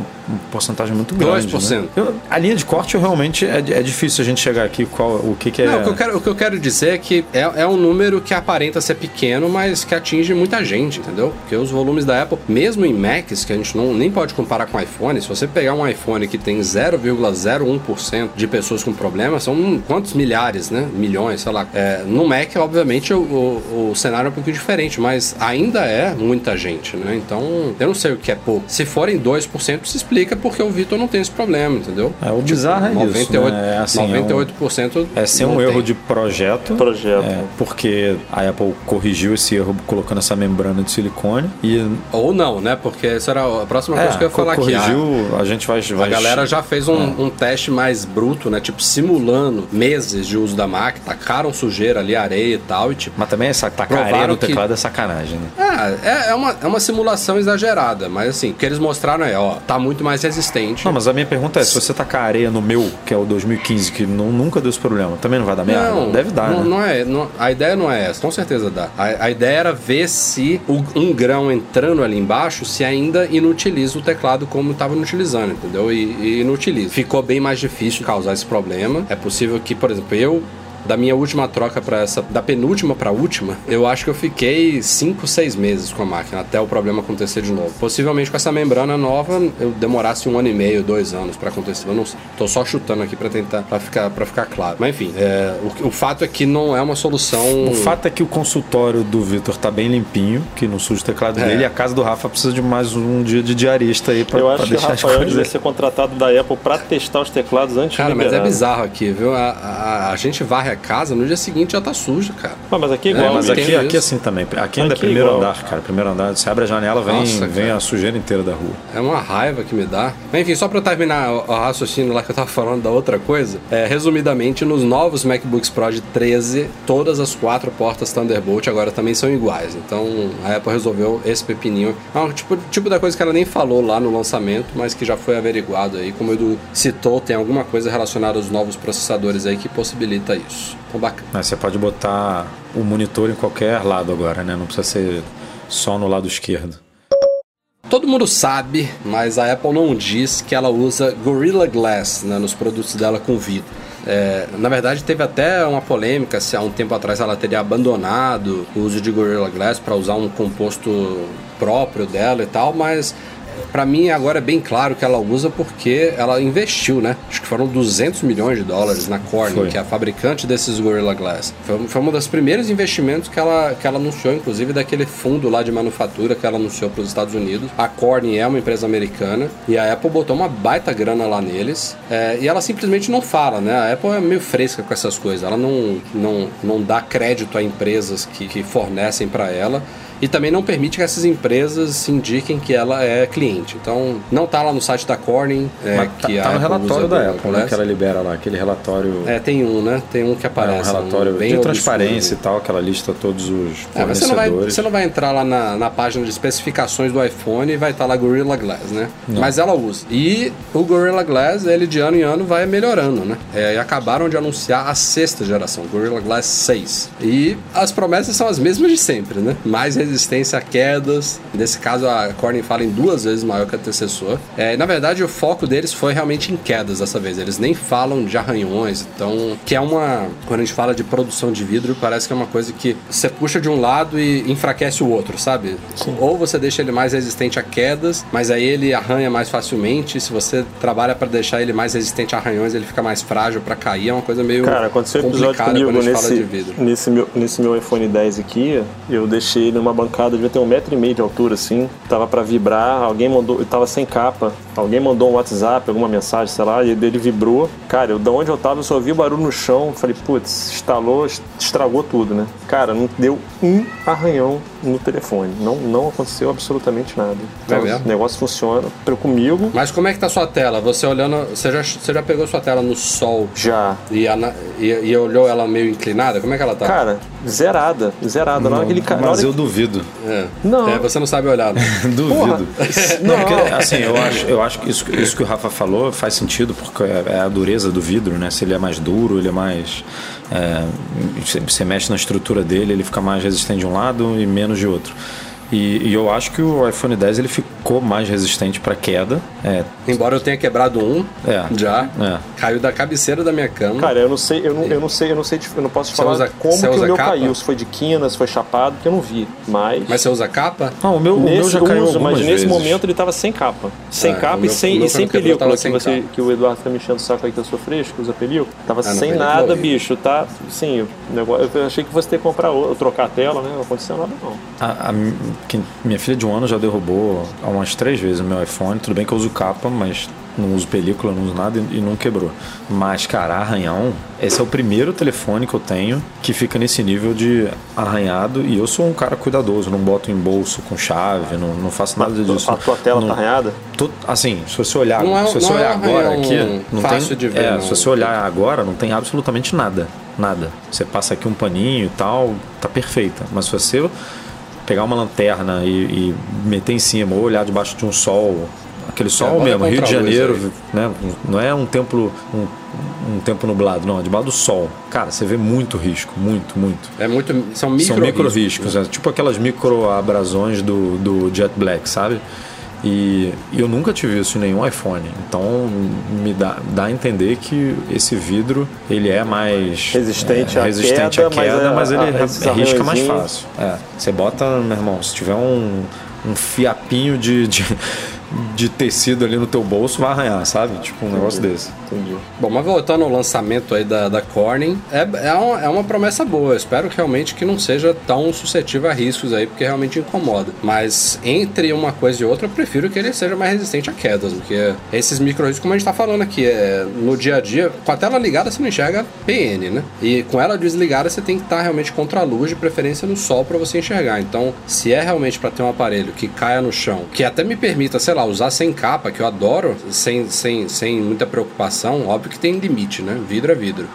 porcentagem muito grande. 2%. Né? Eu- a linha de corte, eu realmente, é, é difícil a gente chegar aqui qual, o que, que é. Não, o que, eu quero, o que eu quero dizer é que é, é um número que aparenta ser pequeno, mas que atinge muita gente, entendeu? Porque os volumes da Apple, mesmo em Macs, que a gente não, nem pode comparar com iPhone, se você pegar um iPhone que tem 0,01% de pessoas com problema, são quantos milhares, né? Milhões, sei lá. É, no Mac, obviamente, o, o- o cenário é um pouquinho diferente, mas ainda é muita gente, né? Então, eu não sei o que é pouco. Se forem 2%, se explica porque o Vitor não tem esse problema, entendeu? É, o bizarro é isso, 98, né? É assim, é um- 98% É ser um erro tem. de projeto. Projeto. É, porque a Apple corrigiu esse erro colocando essa membrana de silicone e. Ou não, né? Porque essa era a próxima coisa É, que eu ia falar aqui. corrigiu, A, a gente vai. a vai galera já fez um, um teste mais bruto, né? Tipo, simulando meses de uso da máquina, tacaram sujeira ali, areia e tal, e tipo. Mas também essa tacar areia no que- teclado é sacanagem, né? É, é, é uma, é uma simulação exagerada, mas assim, o que eles mostraram é, ó, tá muito mais resistente. Não, mas a minha pergunta é, se você tacar areia no meu, que é o 2015, que nu- nunca deu esse problema, também não vai dar merda? Não, Deve dar, não, né? não é, não- a ideia não é essa, com certeza dá. A, a ideia era ver se o- um grão entrando ali embaixo, se ainda inutiliza o teclado como estava inutilizando, entendeu? E, e inutiliza. Ficou bem mais difícil causar esse problema. É possível que, por exemplo, eu da minha última troca para essa, da penúltima para última, eu acho que eu fiquei 5, 6 meses com a máquina até o problema acontecer de novo. Possivelmente com essa membrana nova eu demorasse um ano e meio, dois anos para acontecer. Eu não sei. Tô só chutando aqui para tentar para ficar para ficar claro. Mas enfim, é, o, o fato é que não é uma solução. O fato é que o consultório do Vitor tá bem limpinho, que não suja o teclado É. dele, e a casa do Rafa precisa de mais um dia de diarista aí pra, Eu pra acho que o deixar as Rafael devia ser contratado da Apple pra testar os teclados antes Cara, de mas é bizarro aqui, viu? A, a, a gente varre a casa, no dia seguinte já tá suja, cara. Ah, mas aqui é É, igual. Mas eu aqui, aqui isso. assim também. Aqui ainda Aqui é primeiro igual. andar, cara. Primeiro andar, você abre a janela, vem, Nossa, vem a sujeira inteira da rua. É uma raiva que me dá. Mas, enfim, só pra eu terminar o, o raciocínio lá que eu tava falando da outra coisa, é, resumidamente, nos novos MacBooks Pro de 13, todas as quatro portas Thunderbolt agora também são iguais. Então a Apple resolveu esse pepininho. É um tipo, tipo da coisa que ela nem falou lá no lançamento, mas que já foi averiguado aí. Como o Edu citou, tem alguma coisa relacionada aos novos processadores aí que possibilita isso. Então bacana. Mas você pode botar o monitor em qualquer lado agora, né? Não precisa ser só no lado esquerdo. Todo mundo sabe, mas a Apple não diz que ela usa Gorilla Glass né, nos produtos dela com vidro. É, na verdade, teve até uma polêmica se há um tempo atrás ela teria abandonado o uso de Gorilla Glass para usar um composto próprio dela e tal, mas Pra mim agora é bem claro que ela usa porque ela investiu, né? Acho que foram 200 milhões de dólares na Corning, Foi. que é a fabricante desses Gorilla Glass. Foi, foi um dos primeiros investimentos que ela, que ela anunciou, inclusive daquele fundo lá de manufatura que ela anunciou para os Estados Unidos. A Corning é uma empresa americana e a Apple botou uma baita grana lá neles. É, e ela simplesmente não fala, né? A Apple é meio fresca com essas coisas. Ela não, não, não dá crédito a empresas que, que fornecem para ela. E também não permite que essas empresas indiquem que ela é cliente. Então, não tá lá no site da Corning, é, tá, que a tá no relatório da Apple, né? Que ela libera lá, aquele relatório. É, tem um, né? Tem um que é, aparece. um relatório bem de transparência e tal, que ela lista todos os É, mas você não, vai, fornecedores. você não vai entrar lá na, na página de especificações do iPhone e vai estar lá Gorilla Glass, né? Mas ela usa. E o Gorilla Glass, ele de ano em ano vai melhorando, né? É, e acabaram de anunciar a sexta geração, Gorilla Glass 6. E as promessas são as mesmas de sempre, né? Mais resistência a quedas. Nesse caso, a Corning fala em duas vezes maior que a antecessor. É, na verdade, o foco deles foi realmente em quedas dessa vez. Eles nem falam de arranhões, então... Que é uma... Quando a gente fala de produção de vidro, parece que é uma coisa que você puxa de um lado e enfraquece o outro, sabe? Ou você deixa ele mais resistente a quedas, mas aí ele arranha mais facilmente. Se você trabalha para deixar ele mais resistente a arranhões, ele fica mais frágil para cair. É uma coisa meio Cara, aconteceu episódio comigo quando a gente fala nesse, de vidro. nesse, meu, nesse meu iPhone 10 aqui. Eu deixei ele numa bancada, devia ter um metro e meio de altura, assim. Tava pra vibrar, alguém mandou. Eu tava sem capa. Alguém mandou um WhatsApp, alguma mensagem, sei lá, e ele vibrou. Cara, eu, da onde eu tava, eu só ouvi o barulho no chão. Falei, putz, instalou, estragou tudo, né? Cara, não deu um arranhão no telefone. Não, não aconteceu absolutamente nada. Então, É mesmo? o negócio funciona pra- comigo. Mas como é que tá sua tela? Você olhando. Você já, você já pegou sua tela no sol Já. e, ana- e, e olhou ela meio inclinada? Como é que ela tá? Cara, zerada. Zerada. Na hora que ele Mas hora eu duvido. É. Não. É, você não sabe olhar. né? Duvido. Não. Não, porque, assim, eu acho, eu acho que isso, isso que o Rafa falou faz sentido, porque é é a dureza do vidro, né? Se ele é mais duro, ele é mais. É, você- mexe na estrutura dele, ele fica mais resistente de um lado e menos de outro. E, e eu acho que o iPhone 10 ele ficou mais resistente para queda. É, Embora eu tenha quebrado um, É. já. É. Caiu da cabeceira da minha cama. Cara, eu não sei, eu não, eu não sei, eu não sei, eu não posso te Você falar usa- como você que o meu capa? caiu, se foi de quina, se foi chapado, que eu não vi. Mas, Mas você usa capa? não, o meu, o meu nesse já caiu uso, mas nesse vezes. momento ele tava sem capa. Sem Ah, capa o e meu- sem, meu e sem película, que, sem você, capa. que o Eduardo tá me enchendo o saco aí que eu sou fresco, usa película. Tava Ah, não, sem nada, bicho, tá? Sim, o negócio, eu achei que fosse ter que comprar outro, trocar a tela, né? Não aconteceu nada não. A- a- que minha filha de um ano já derrubou umas três vezes o meu iPhone. Tudo bem que eu uso capa, mas não uso película, não uso nada e não quebrou. Mas, cara, arranhão, esse é o primeiro telefone que eu tenho que fica nesse nível de arranhado. E eu sou um cara cuidadoso, não boto em bolso com chave, não, não faço nada disso. A tua tela não, tá arranhada? Tô, assim, se você olhar, Não é- se você não é olhar um agora aqui, não fácil tem, de ver, é, não. se você olhar agora, não tem absolutamente nada, nada. Você passa aqui um paninho e tal, tá perfeita. Mas se você pegar uma lanterna e, e meter em cima ou olhar debaixo de um sol, aquele sol bota mesmo, Rio de Janeiro, né? Não é um tempo um, um tempo nublado, não, é debaixo do sol. Cara, você vê muito risco, muito, muito. É muito. São micro, São micro riscos, riscos, né? é, tipo aquelas micro abrasões do, do Jet Black, sabe? E, e eu nunca tive isso em nenhum iPhone. Então me dá, dá a entender que esse vidro ele é mais Resistente é, à resistente queda, à queda, mas mas, é- ele a- esses risca mais fácil. É, você bota, meu irmão, se tiver um, um fiapinho de, de, de tecido ali no teu bolso, vai arranhar, sabe? Tipo um negócio desse. Entendi. Bom, mas voltando ao lançamento aí da, da Corning, é, é, uma, é uma promessa boa. Eu espero que realmente que não seja tão suscetível a riscos aí, porque realmente incomoda. Mas entre uma coisa e outra, eu prefiro que ele seja mais resistente a quedas, porque esses micro riscos, como a gente tá falando aqui, é, no dia a dia, com a tela ligada você não enxerga PN, né? E com ela desligada você tem que estar realmente contra a luz, de preferência no sol, para você enxergar. Então, se é realmente para ter um aparelho que caia no chão, que até me permita, sei lá, usar sem capa, que eu adoro, sem, sem, sem muita preocupação, óbvio que tem limite, né? Vidro é vidro.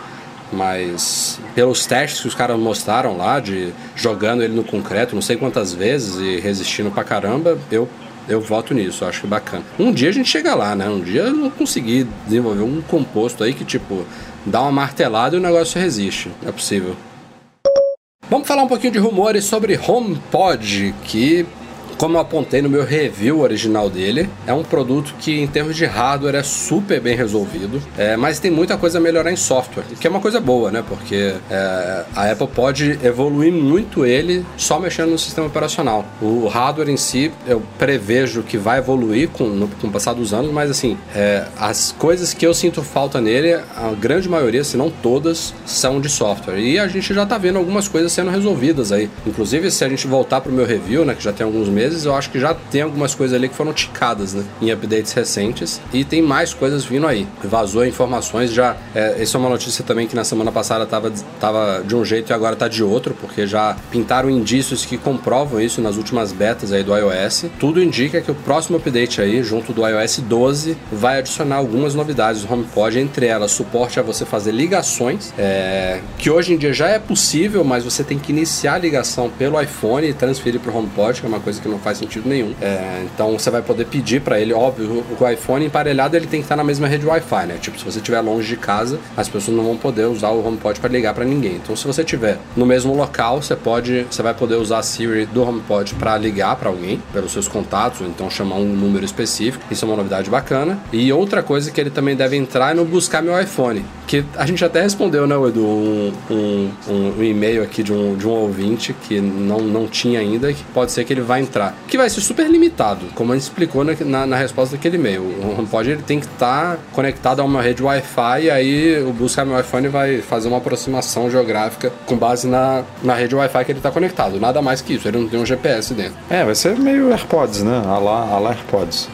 Mas pelos testes que os caras mostraram lá, de jogando ele no concreto não sei quantas vezes e resistindo pra caramba, eu, eu voto nisso, acho bacana. Um dia a gente chega lá, né? Um dia eu não consegui desenvolver um composto aí que, tipo, dá uma martelada e o negócio resiste. É possível. Vamos falar um pouquinho de rumores sobre HomePod, que, como eu apontei no meu review original dele, é um produto que, em termos de hardware, é super bem resolvido, é, mas tem muita coisa a melhorar em software, que é uma coisa boa, né? Porque é, a Apple pode evoluir muito ele só mexendo no sistema operacional. O hardware em si, eu prevejo que vai evoluir com, no, com o passar dos anos, mas assim, é, as coisas que eu sinto falta nele, a grande maioria, se não todas, são de software. E a gente já tá vendo algumas coisas sendo resolvidas aí. Inclusive, se a gente voltar pro meu review, né, que já tem alguns meses, eu acho que já tem algumas coisas ali que foram ticadas, né, em updates recentes. E tem mais coisas vindo aí. Vazou informações já. É, essa é uma notícia também que na semana passada tava, tava de um jeito e agora tá de outro, porque já pintaram indícios que comprovam isso nas últimas betas aí do iOS. Tudo indica que o próximo update aí, junto do iOS 12, vai adicionar algumas novidades do HomePod, entre elas suporte a você fazer ligações, é, que hoje em dia já é possível, mas você tem que iniciar a ligação pelo iPhone e transferir para o HomePod, que é uma coisa que não faz sentido nenhum. É, então você vai poder pedir para ele, óbvio, o o iPhone emparelhado ele tem que estar na mesma rede Wi-Fi, né? Tipo, se você estiver longe de casa, as pessoas não vão poder usar o HomePod para ligar para ninguém. Então, se você estiver no mesmo local, você pode, você vai poder usar a Siri do HomePod para ligar para alguém pelos seus contatos, ou então chamar um número específico. Isso é uma novidade bacana. E outra coisa que ele também deve entrar é no buscar meu iPhone, que a gente até respondeu, né, Edu, um, um, um- um e-mail aqui de um, de um ouvinte que não, não tinha ainda, que pode ser que ele vai entrar. Que vai ser super limitado, como a gente explicou na, na, na resposta daquele e-mail. O HomePod ele tem que estar conectado a uma rede Wi-Fi e aí o buscar meu iPhone vai fazer uma aproximação geográfica com base na, na rede Wi-Fi que ele está conectado. Nada mais que isso, ele não tem um GPS dentro. É, vai ser meio AirPods, né? A lá, a lá AirPods.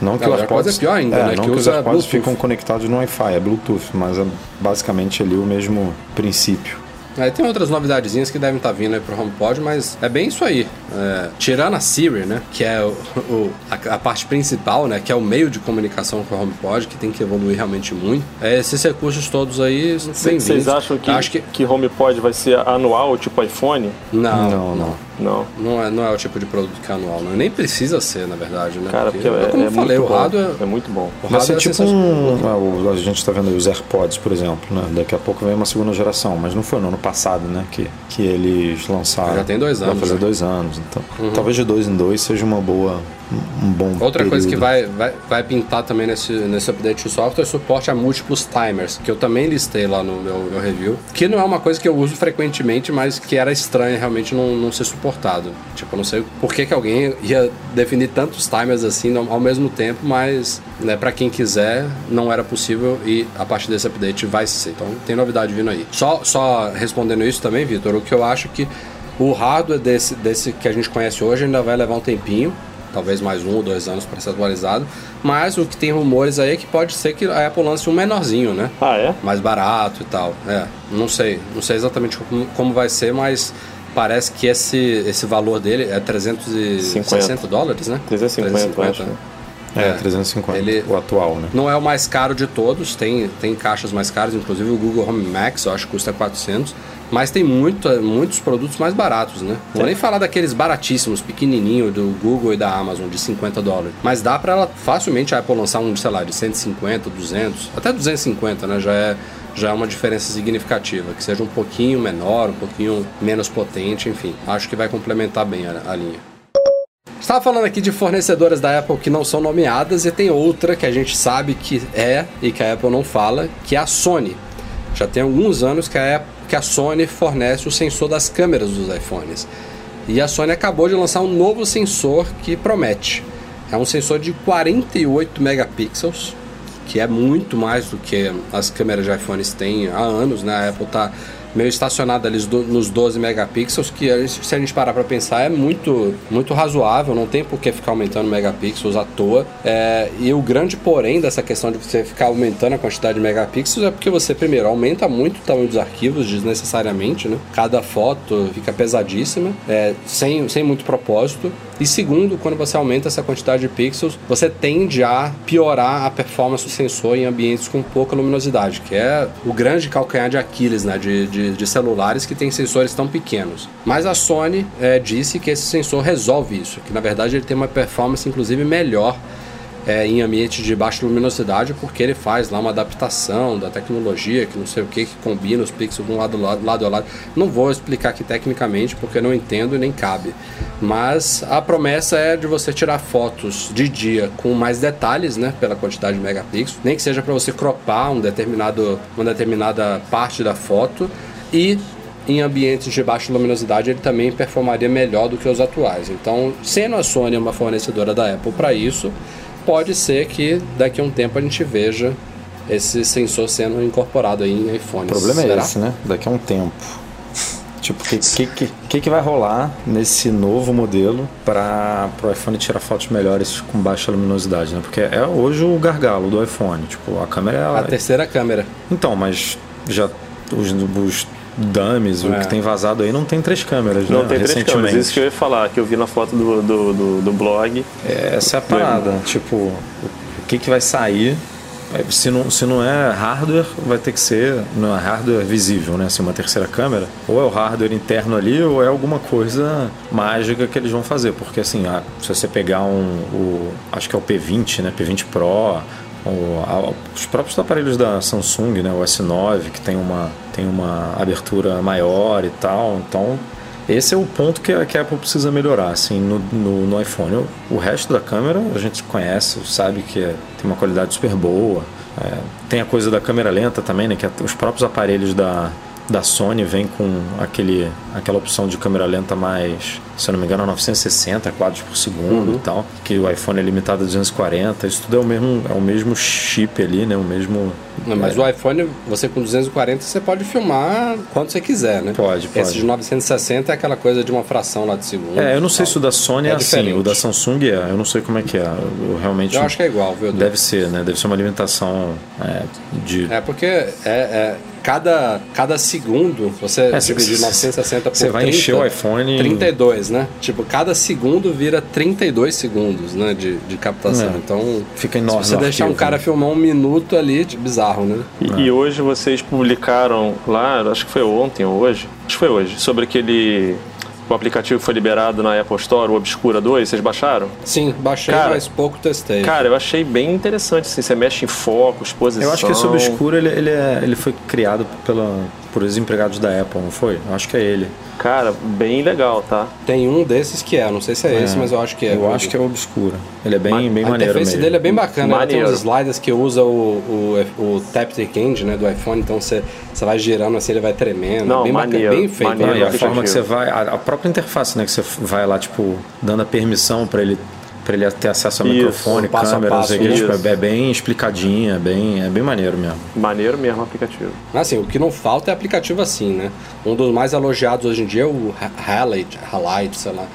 Não que Não, os AirPods é pior ainda, é, né? Não Que que, os AirPods Bluetooth. ficam conectados no Wi-Fi, é Bluetooth, mas é basicamente ali o mesmo princípio. É, tem outras novidadezinhas que devem estar vindo aí pro HomePod, mas é bem isso aí. É, tirando a Siri, né? Que é o, o- a, a parte principal, né? Que é o meio de comunicação com o HomePod, que tem que evoluir realmente muito. É, esses recursos todos aí, bem-vindos. Vocês acham que, Acho que... que HomePod vai ser anual, tipo iPhone? Não, Não, não, não. Não. não. é, não é o tipo de produto que é anual, né? Nem precisa ser, na verdade, né? Cara, porque é, como é eu falei, muito o bom. hardware... É muito bom. O Vai hardware ser é tipo um. ah, A gente está vendo aí os AirPods, por exemplo, né? Daqui a pouco vem uma segunda geração, mas não foi no ano passado, né? Que, que eles lançaram. Já tem dois Vai anos, fazer né? dois anos. Então, talvez de dois em dois seja uma boa. Um bom. Outra coisa que período. vai, vai, vai pintar também nesse, nesse update de software é suporte a múltiplos timers, que eu também listei lá no meu, meu review. Que não é uma coisa que eu uso frequentemente, mas que era estranha realmente não, não ser suportado. Tipo, eu não sei por que, que alguém ia definir tantos timers assim ao mesmo tempo, mas né, para quem quiser não era possível e a partir desse update vai ser. Então tem novidade vindo aí. Só, só respondendo isso também, Vitor, o que eu acho que O hardware desse, desse que a gente conhece hoje ainda vai levar um tempinho, talvez mais um ou dois anos para ser atualizado. Mas o que tem rumores aí é que pode ser que a Apple lance um menorzinho, né? Ah, é? Mais barato e tal. É, não sei. Não sei exatamente como, como vai ser, mas parece que esse, esse valor dele é 360 50. dólares, né? 350, eu acho. É, É. 350. Ele- O atual, né? Não é o mais caro de todos, tem, tem caixas mais caras, inclusive o Google Home Max, eu acho que custa 400. Mas tem muito, muitos produtos mais baratos, né? Vou nem falar daqueles baratíssimos, pequenininho do Google e da Amazon, de 50 dólares. Mas dá pra ela facilmente a Apple lançar um, sei lá, de 150, 200, até 250, né? Já é, já é uma diferença significativa. Que seja um pouquinho menor, um pouquinho menos potente, enfim. Acho que vai complementar bem a, a linha. Estava falando aqui de fornecedoras da Apple que não são nomeadas e tem outra que a gente sabe que é e que a Apple não fala, que é a Sony. Já tem alguns anos que a, Apple- que a Sony fornece o sensor das câmeras dos iPhones. E a Sony acabou de lançar um novo sensor que promete. É um sensor de 48 megapixels, que é muito mais do que as câmeras de iPhones têm há anos, né? A Apple está meio estacionada ali nos 12 megapixels, que se a gente parar para pensar é muito, muito razoável, não tem por que ficar aumentando megapixels à toa. É, e o grande porém dessa questão de você ficar aumentando a quantidade de megapixels é porque você, primeiro, aumenta muito o tamanho dos arquivos desnecessariamente, né? Cada foto fica pesadíssima, é, sem, sem muito propósito. E segundo, quando você aumenta essa quantidade de pixels, você tende a piorar a performance do sensor em ambientes com pouca luminosidade, que é o grande calcanhar de Aquiles né, de, de, de celulares que tem sensores tão pequenos. Mas a Sony é, disse que esse sensor resolve isso, que na verdade ele tem uma performance inclusive melhor é, em ambiente de baixa luminosidade, porque ele faz lá uma adaptação da tecnologia, que não sei o que, que combina os pixels de um lado, lado, lado a lado. Não vou explicar aqui tecnicamente, porque eu não entendo e nem cabe. Mas a promessa é de você tirar fotos de dia com mais detalhes, né, pela quantidade de megapixels, nem que seja para você cropar um determinado, uma determinada parte da foto e em ambientes de baixa luminosidade ele também performaria melhor do que os atuais. Então, sendo a Sony uma fornecedora da Apple para isso, pode ser que daqui a um tempo a gente veja esse sensor sendo incorporado aí em iPhones. O problema é Será? esse, né? Daqui a um tempo. Tipo, o que, que, que, que, que vai rolar nesse novo modelo para o iPhone tirar fotos melhores com baixa luminosidade, né? Porque é hoje o gargalo do iPhone. Tipo, a câmera é. A terceira câmera. Então, mas já os, os dummies, o É. que tem vazado aí, não tem três câmeras, Não né? tem três câmeras. Isso que eu ia falar, que eu vi na foto do, do, do, do blog. É, Essa é a parada. Tipo, o o que, que vai sair? É, Se não, se não é hardware, vai ter que ser não é hardware visível, né? Assim, uma terceira câmera. Ou é o hardware interno ali, ou é alguma coisa mágica que eles vão fazer. Porque assim, ah, se você pegar um. O, acho que é o P20, né? P20 Pro. Os próprios aparelhos da Samsung, né? O S9, que tem uma, tem uma abertura maior e tal. Então, esse é o ponto que a, que a Apple precisa melhorar, assim, no, no, no iPhone. O, o resto da câmera a gente conhece, sabe que é- tem uma qualidade super boa. É, tem a coisa da câmera lenta também, né? Que os próprios aparelhos da, da Sony vêm com aquele, aquela opção de câmera lenta mais, se eu não me engano, 960 quadros por segundo e tal. Que o iPhone é limitado a 240. Isso tudo é o mesmo, é o mesmo chip ali, né? O mesmo. Não, mas é, o iPhone, você com 240, você pode filmar quanto você quiser, né? Pode, pode. Esse de 960 é aquela coisa de uma fração lá de segundo. É, eu não sei tal. se o da Sony é, É assim, o da Samsung é, eu não sei como é que é. Eu realmente Eu acho que é igual, viu? Deve ser, né? Deve ser uma limitação é, de. É porque é, é- cada, cada segundo você É, dividir cê- 960 por Você vai 30, encher o iPhone. em- 32, né? Tipo, cada segundo vira 32 segundos, né? De, de captação. É. Então, Fica enorme. se você deixar um arquivo, cara né? filmar um minuto ali, de bizarro, né? E, e hoje vocês publicaram lá, acho que foi ontem ou hoje, acho que foi hoje, sobre aquele. O aplicativo que foi liberado na Apple Store, o Obscura 2, vocês baixaram? Sim, baixei, Cara, mas pouco testei. Cara, eu achei bem interessante, assim, você mexe em foco, exposição. Eu acho que esse obscuro ele, ele, é, ele foi criado pela, por os empregados da Apple, não foi? Eu acho que é ele. Cara, bem legal, tá? Tem um desses que é, não sei se é, esse, É. mas eu acho que é. Eu acho que é o obscuro. Ele é bem, bem a maneiro interface mesmo. dele é bem bacana, né? tem Maneiro. uns sliders que usa o, o, o Taptic End né, do iPhone, então você, você vai girando assim, ele vai tremendo. Não, bem, maneiro, bacana, bem feito. maneiro. Não, e a forma que você vai, a, a própria interface, né? Que você vai lá, tipo, dando a permissão para ele Pra ele ter acesso ao Isso, microfone, passo a câmera, passo, que, tipo, é bem explicadinha, é bem, é bem maneiro mesmo. Maneiro mesmo o aplicativo. Assim, o que não falta é aplicativo assim, né? Um dos mais elogiados hoje em dia é o Halite, Halite, sei lá.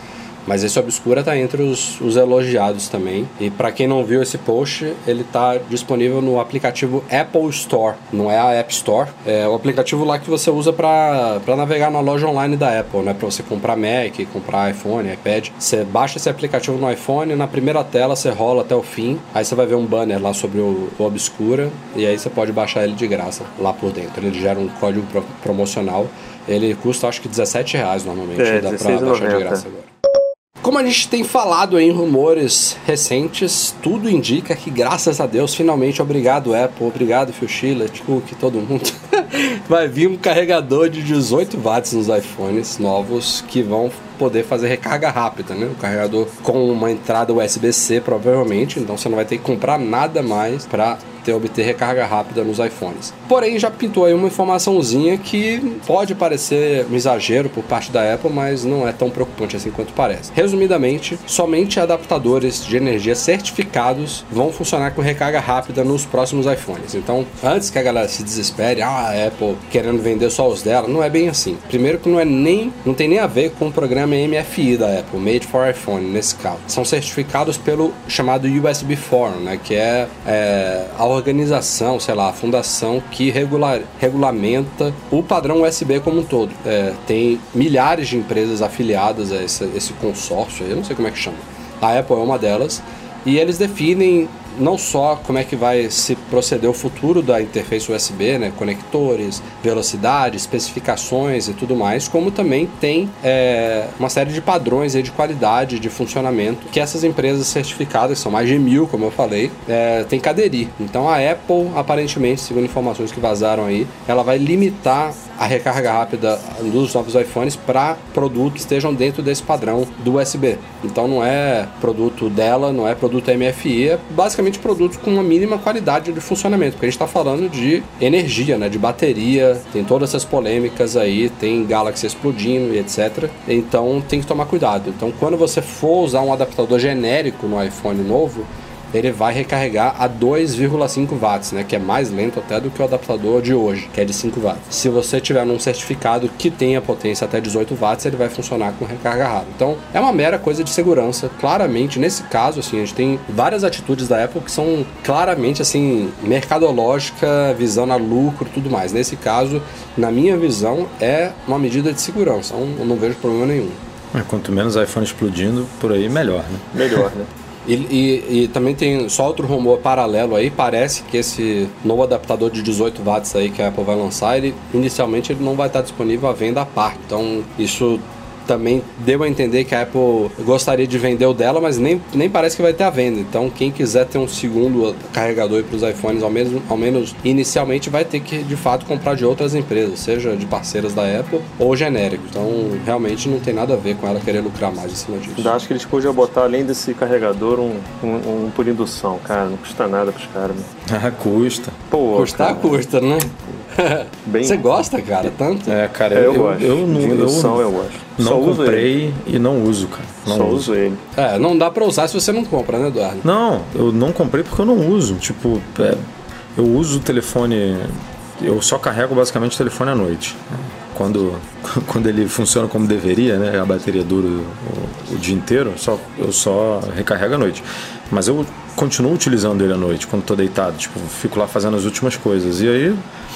Mas esse Obscura tá entre os, os elogiados também. E para quem não viu esse post, ele tá disponível no aplicativo Apple Store, não é a App Store. É o aplicativo lá que você usa para navegar na loja online da Apple, né? Para você comprar Mac, comprar iPhone, iPad. Você baixa esse aplicativo no iPhone, na primeira tela você rola até o fim, aí você vai ver um banner lá sobre o, o Obscura e aí você pode baixar ele de graça lá por dentro. Ele gera um código pro- promocional. Ele custa acho que 17 reais normalmente. É, Dá pra 16,90. baixar de graça agora. Como a gente tem falado em rumores recentes, tudo indica que, graças a Deus, finalmente, obrigado Apple, obrigado Phil Schiller, Cook, todo mundo, vai vir um carregador de 18 watts nos iPhones novos que vão poder fazer recarga rápida, né? Um carregador com uma entrada USB-C, provavelmente, então você não vai ter que comprar nada mais para ter obter recarga rápida nos iPhones. Porém, já pintou aí uma informaçãozinha que pode parecer um exagero por parte da Apple, mas não é tão preocupante assim quanto parece. Resumidamente, somente adaptadores de energia certificados vão funcionar com recarga rápida nos próximos iPhones. Então, antes que a galera se desespere, ah, a Apple querendo vender só os dela, não é bem assim. Primeiro que não é nem, não tem nem a ver com o programa MFI da Apple, Made for iPhone nesse caso. São certificados pelo chamado USB Forum, né, que é, é a organização, sei lá, fundação que regular, regulamenta o padrão USB como um todo. É, tem milhares de empresas afiliadas a esse consórcio, eu não sei como é que chama. A Apple é uma delas. E eles definem não só como é que vai se proceder o futuro da interface USB, né, conectores, velocidade, especificações e tudo mais, como também tem é, uma série de padrões aí de qualidade, de funcionamento que essas empresas certificadas, são mais de mil, como eu falei, é, tem que aderir. Então a Apple, aparentemente, segundo informações que vazaram aí, ela vai limitar a recarga rápida dos novos iPhones para produtos que estejam dentro desse padrão do USB. Então não é produto dela, não é produto MFI, é basicamente produtos com uma mínima qualidade de funcionamento, porque a gente está falando de energia, né, de bateria, tem todas essas polêmicas aí, tem Galaxy explodindo e etc. Então tem que tomar cuidado. Então quando você for usar um adaptador genérico no iPhone novo, ele vai recarregar a 2,5 watts, né, que é mais lento até do que o adaptador de hoje, que é de 5 watts. Se você tiver num certificado que tenha potência até 18 watts, ele vai funcionar com recarga rápida. Então, é uma mera coisa de segurança. Claramente, nesse caso, assim, a gente tem várias atitudes da Apple que são claramente assim mercadológica, visando a lucro, e tudo mais. Nesse caso, na minha visão, é uma medida de segurança. Então, eu não vejo problema nenhum. É, quanto menos iPhone explodindo, por aí melhor, né? Melhor, né? E, e- e também tem só outro rumor paralelo aí, parece que esse novo adaptador de 18 watts aí que a Apple vai lançar, ele inicialmente ele não vai estar disponível à venda à parte. Então isso também deu a entender que a Apple gostaria de vender o dela, mas nem, nem parece que vai ter a venda. Então quem quiser ter um segundo carregador para os iPhones, ao menos, ao menos inicialmente, vai ter que de fato comprar de outras empresas, seja de parceiras da Apple ou genérico. Então realmente não tem nada a ver com ela querer lucrar mais em cima disso. Ainda acho que eles podiam botar, além desse carregador, um, um, um por indução, cara. Não custa nada pros caras, né? Ah, custa. Pô, Custar, cara, custa, né? Bem- Você gosta, cara, tanto? É, cara, É, eu, eu, eu, gosto. eu não, de indução eu eu gosto. Não Só comprei e não uso, cara. Não Só uso. uso ele. É, não dá pra usar se você não compra, né, Eduardo? Não, eu não comprei porque eu não uso. Tipo, é, eu uso o telefone. Eu só carrego basicamente o telefone à noite. Quando, quando ele funciona como deveria, né? A bateria dura o, o dia inteiro, só, eu só recarrego à noite. Mas eu continuo utilizando ele à noite, quando estou deitado. Tipo, fico lá fazendo as últimas coisas. E aí,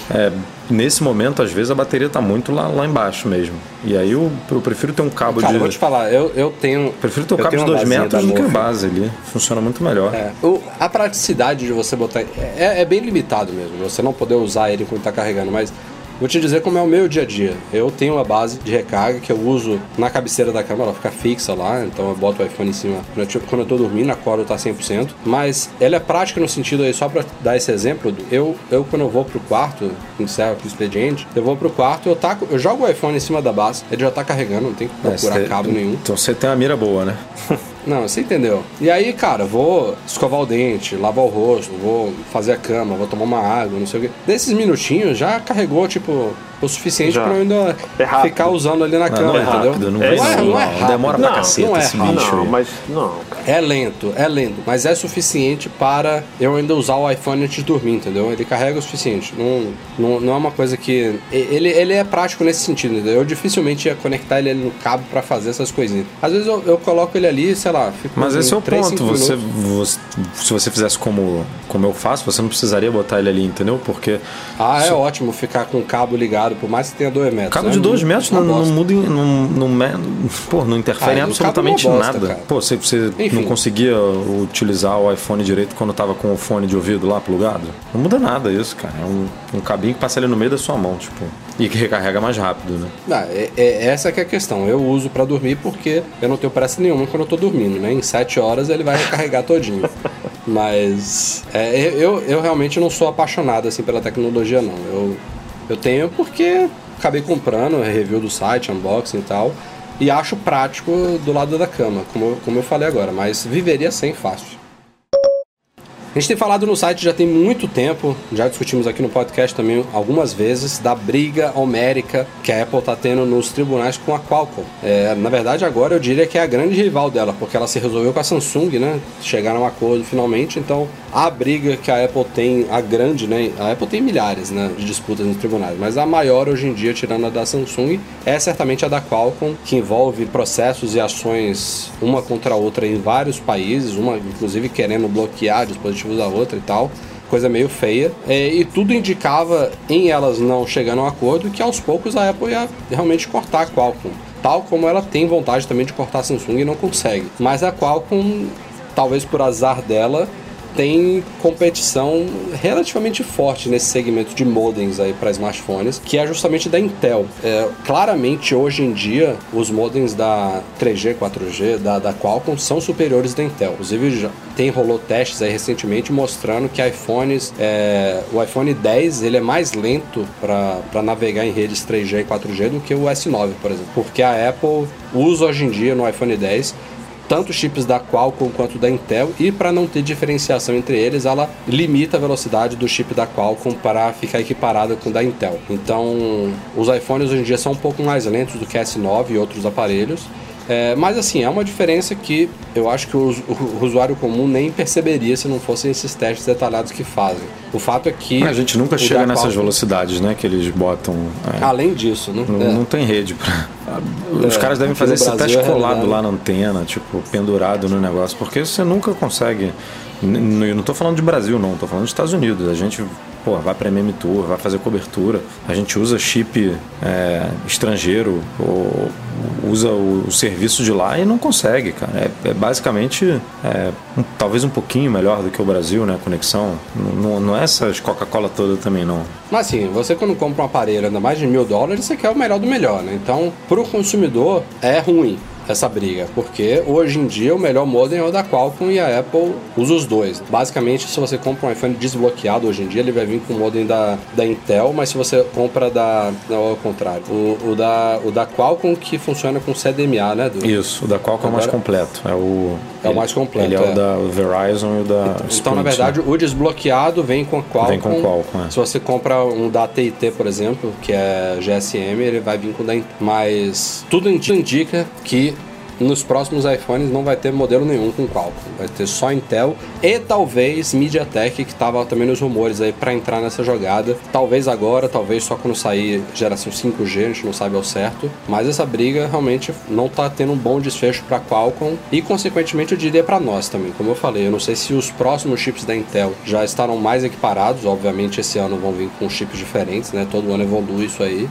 é, nesse momento, às vezes a bateria está muito lá, lá embaixo mesmo. E aí eu, eu prefiro ter um cabo Cara, de. eu vou te falar, eu, eu tenho. Prefiro ter um cabo de tenho uma 2 basinha metros do que a base ali. Funciona muito melhor. É, o- a praticidade de você botar. É, é bem limitado mesmo, você não poder usar ele enquanto tá carregando, mas. Vou te dizer como é o meu dia a dia. Eu tenho uma base de recarga que eu uso na cabeceira da cama, ela fica fixa lá, então eu boto o iPhone em cima. Quando eu, tipo, quando eu tô dormindo, a corda tá 100%. Mas ela é prática no sentido aí, só pra dar esse exemplo, eu, eu quando eu vou pro quarto, encerro aqui o expediente, eu vou pro quarto, eu, taco, eu jogo o iPhone em cima da base, ele já tá carregando, não tem que É, procurar você- cabo nenhum. Então você tem uma mira boa, né? Não, você entendeu. E aí, cara, vou escovar o dente, lavar o rosto, vou fazer a cama, vou tomar uma água, não sei o quê. Desses minutinhos já carregou, tipo, o suficiente pra eu ainda É rápido. ficar usando ali na Não, câmera, não é entendeu? rápido, não É, vem não, é, não é não. rápido. Demora pra Não, caceta não é esse rápido. bicho Não, mas não, cara. É lento, é lento, mas é suficiente para eu ainda usar o iPhone antes de dormir, entendeu? Ele carrega o suficiente. Não, não, não é uma coisa que. Ele, ele é prático nesse sentido, entendeu? Eu dificilmente ia conectar ele ali no cabo para fazer essas coisinhas. Às vezes eu, eu coloco ele ali, sei lá, fico Mas esse é o três, ponto. cinco Você, você- se você fizesse como, como eu faço, você não precisaria botar ele ali, entendeu? Porque Ah, é ótimo ficar com o cabo ligado, por mais que tenha 2 metros. cabo né? de 2 metros não, não muda, em- não, não, me- pô, não interfere Ah, em e o cabo é absolutamente bosta, nada. cara. Pô, você, você Enfim. não conseguia utilizar o iPhone direito quando tava com o fone de ouvido lá plugado? Não muda nada isso, cara. É um, um cabinho que passa ali no meio da sua mão, tipo, e que recarrega mais rápido, né? Ah, é, é- essa que é a questão. Eu uso pra dormir porque eu não tenho pressa nenhuma quando eu tô dormindo, né? Em 7 horas ele vai recarregar todinho. Mas é, eu, eu realmente não sou apaixonado assim pela tecnologia, não. Eu, eu tenho porque acabei comprando, review do site, unboxing e tal. E acho prático do lado da cama, como, como eu falei agora, mas viveria sem fácil. A gente tem falado no site já tem muito tempo, já discutimos aqui no podcast também algumas vezes, da briga homérica que a Apple está tendo nos tribunais com a Qualcomm. É, na verdade, agora eu diria que é a grande rival dela, porque ela se resolveu com a Samsung, né? Chegaram a um acordo finalmente, então a briga que a Apple tem, a grande, né? A Apple tem milhares né, de disputas nos tribunais, mas a maior hoje em dia, tirando a da Samsung, é certamente a da Qualcomm, que envolve processos e ações uma contra a outra em vários países, uma inclusive querendo bloquear dispositivos da outra e tal. Coisa meio feia. É, e tudo indicava, em elas não chegando a um acordo, que aos poucos a Apple ia realmente cortar a Qualcomm. Tal como ela tem vontade também de cortar a Samsung e não consegue. Mas a Qualcomm, talvez por azar dela, tem competição relativamente forte nesse segmento de modems aí para smartphones, que é justamente da Intel. É, claramente hoje em dia os modems da 3G, 4G, da, da Qualcomm são superiores da Intel. Inclusive já tem rolou testes aí recentemente mostrando que iPhones, é, o iPhone 10 ele é mais lento para navegar em redes 3G e 4G do que o S9, por exemplo, porque a Apple usa hoje em dia no iPhone 10 tanto chips da Qualcomm quanto da Intel e para não ter diferenciação entre eles, ela limita a velocidade do chip da Qualcomm para ficar equiparada com o da Intel. Então, os iPhones hoje em dia são um pouco mais lentos do que S9 e outros aparelhos. É, mas assim, é uma diferença que eu acho que o, o usuário comum nem perceberia se não fossem esses testes detalhados que fazem. O fato é que. A gente nunca chega nessas Qualcomm- velocidades, né? Que eles botam. é, Além disso, né? Não, É. não tem rede pra. Os É, caras devem fazer esse teste é colado lá na antena, tipo, pendurado no negócio, porque você nunca consegue. Eu não tô falando de Brasil, não, tô falando dos Estados Unidos. A gente, pô, vai pra MM Tour, vai fazer cobertura, a gente usa chip é, estrangeiro, ou usa o, o serviço de lá e não consegue, cara. É, é basicamente é, um- talvez um pouquinho melhor do que o Brasil, né? Conexão. Não, não é essas Coca-Cola toda também, não. Mas assim, você quando compra um aparelho ainda mais de mil dólares, você quer o melhor do melhor, né? Então, pro consumidor, é ruim essa briga, porque hoje em dia o melhor modem é o da Qualcomm e a Apple usa os dois. Basicamente, se você compra um iPhone desbloqueado hoje em dia, ele vai vir com o modem da, da Intel, mas se você compra da... Não, ao contrário. O, o da, o da Qualcomm que funciona com CDMA, né? Isso, o da Qualcomm é o mais Agora- completo. É o, É o mais completo, Ele é, é. o da Verizon e o da Então, Sprint, na verdade, né? o desbloqueado vem com a Qualcomm. Vem com Qualcomm, é. Se você compra um da AT&T, por exemplo, que é GSM, ele vai vir com o da Intel. Mas tudo indi- indica que nos próximos iPhones não vai ter modelo nenhum com Qualcomm. Vai ter só Intel e talvez MediaTek, que estava também nos rumores aí para entrar nessa jogada. Talvez agora, talvez só quando sair geração 5G, a gente não sabe ao certo. Mas essa briga realmente não tá tendo um bom desfecho para Qualcomm e, consequentemente, eu diria para nós também. Como eu falei, eu não sei se os próximos chips da Intel já estarão mais equiparados. Obviamente, esse ano vão vir com chips diferentes, né? Todo ano evolui isso aí.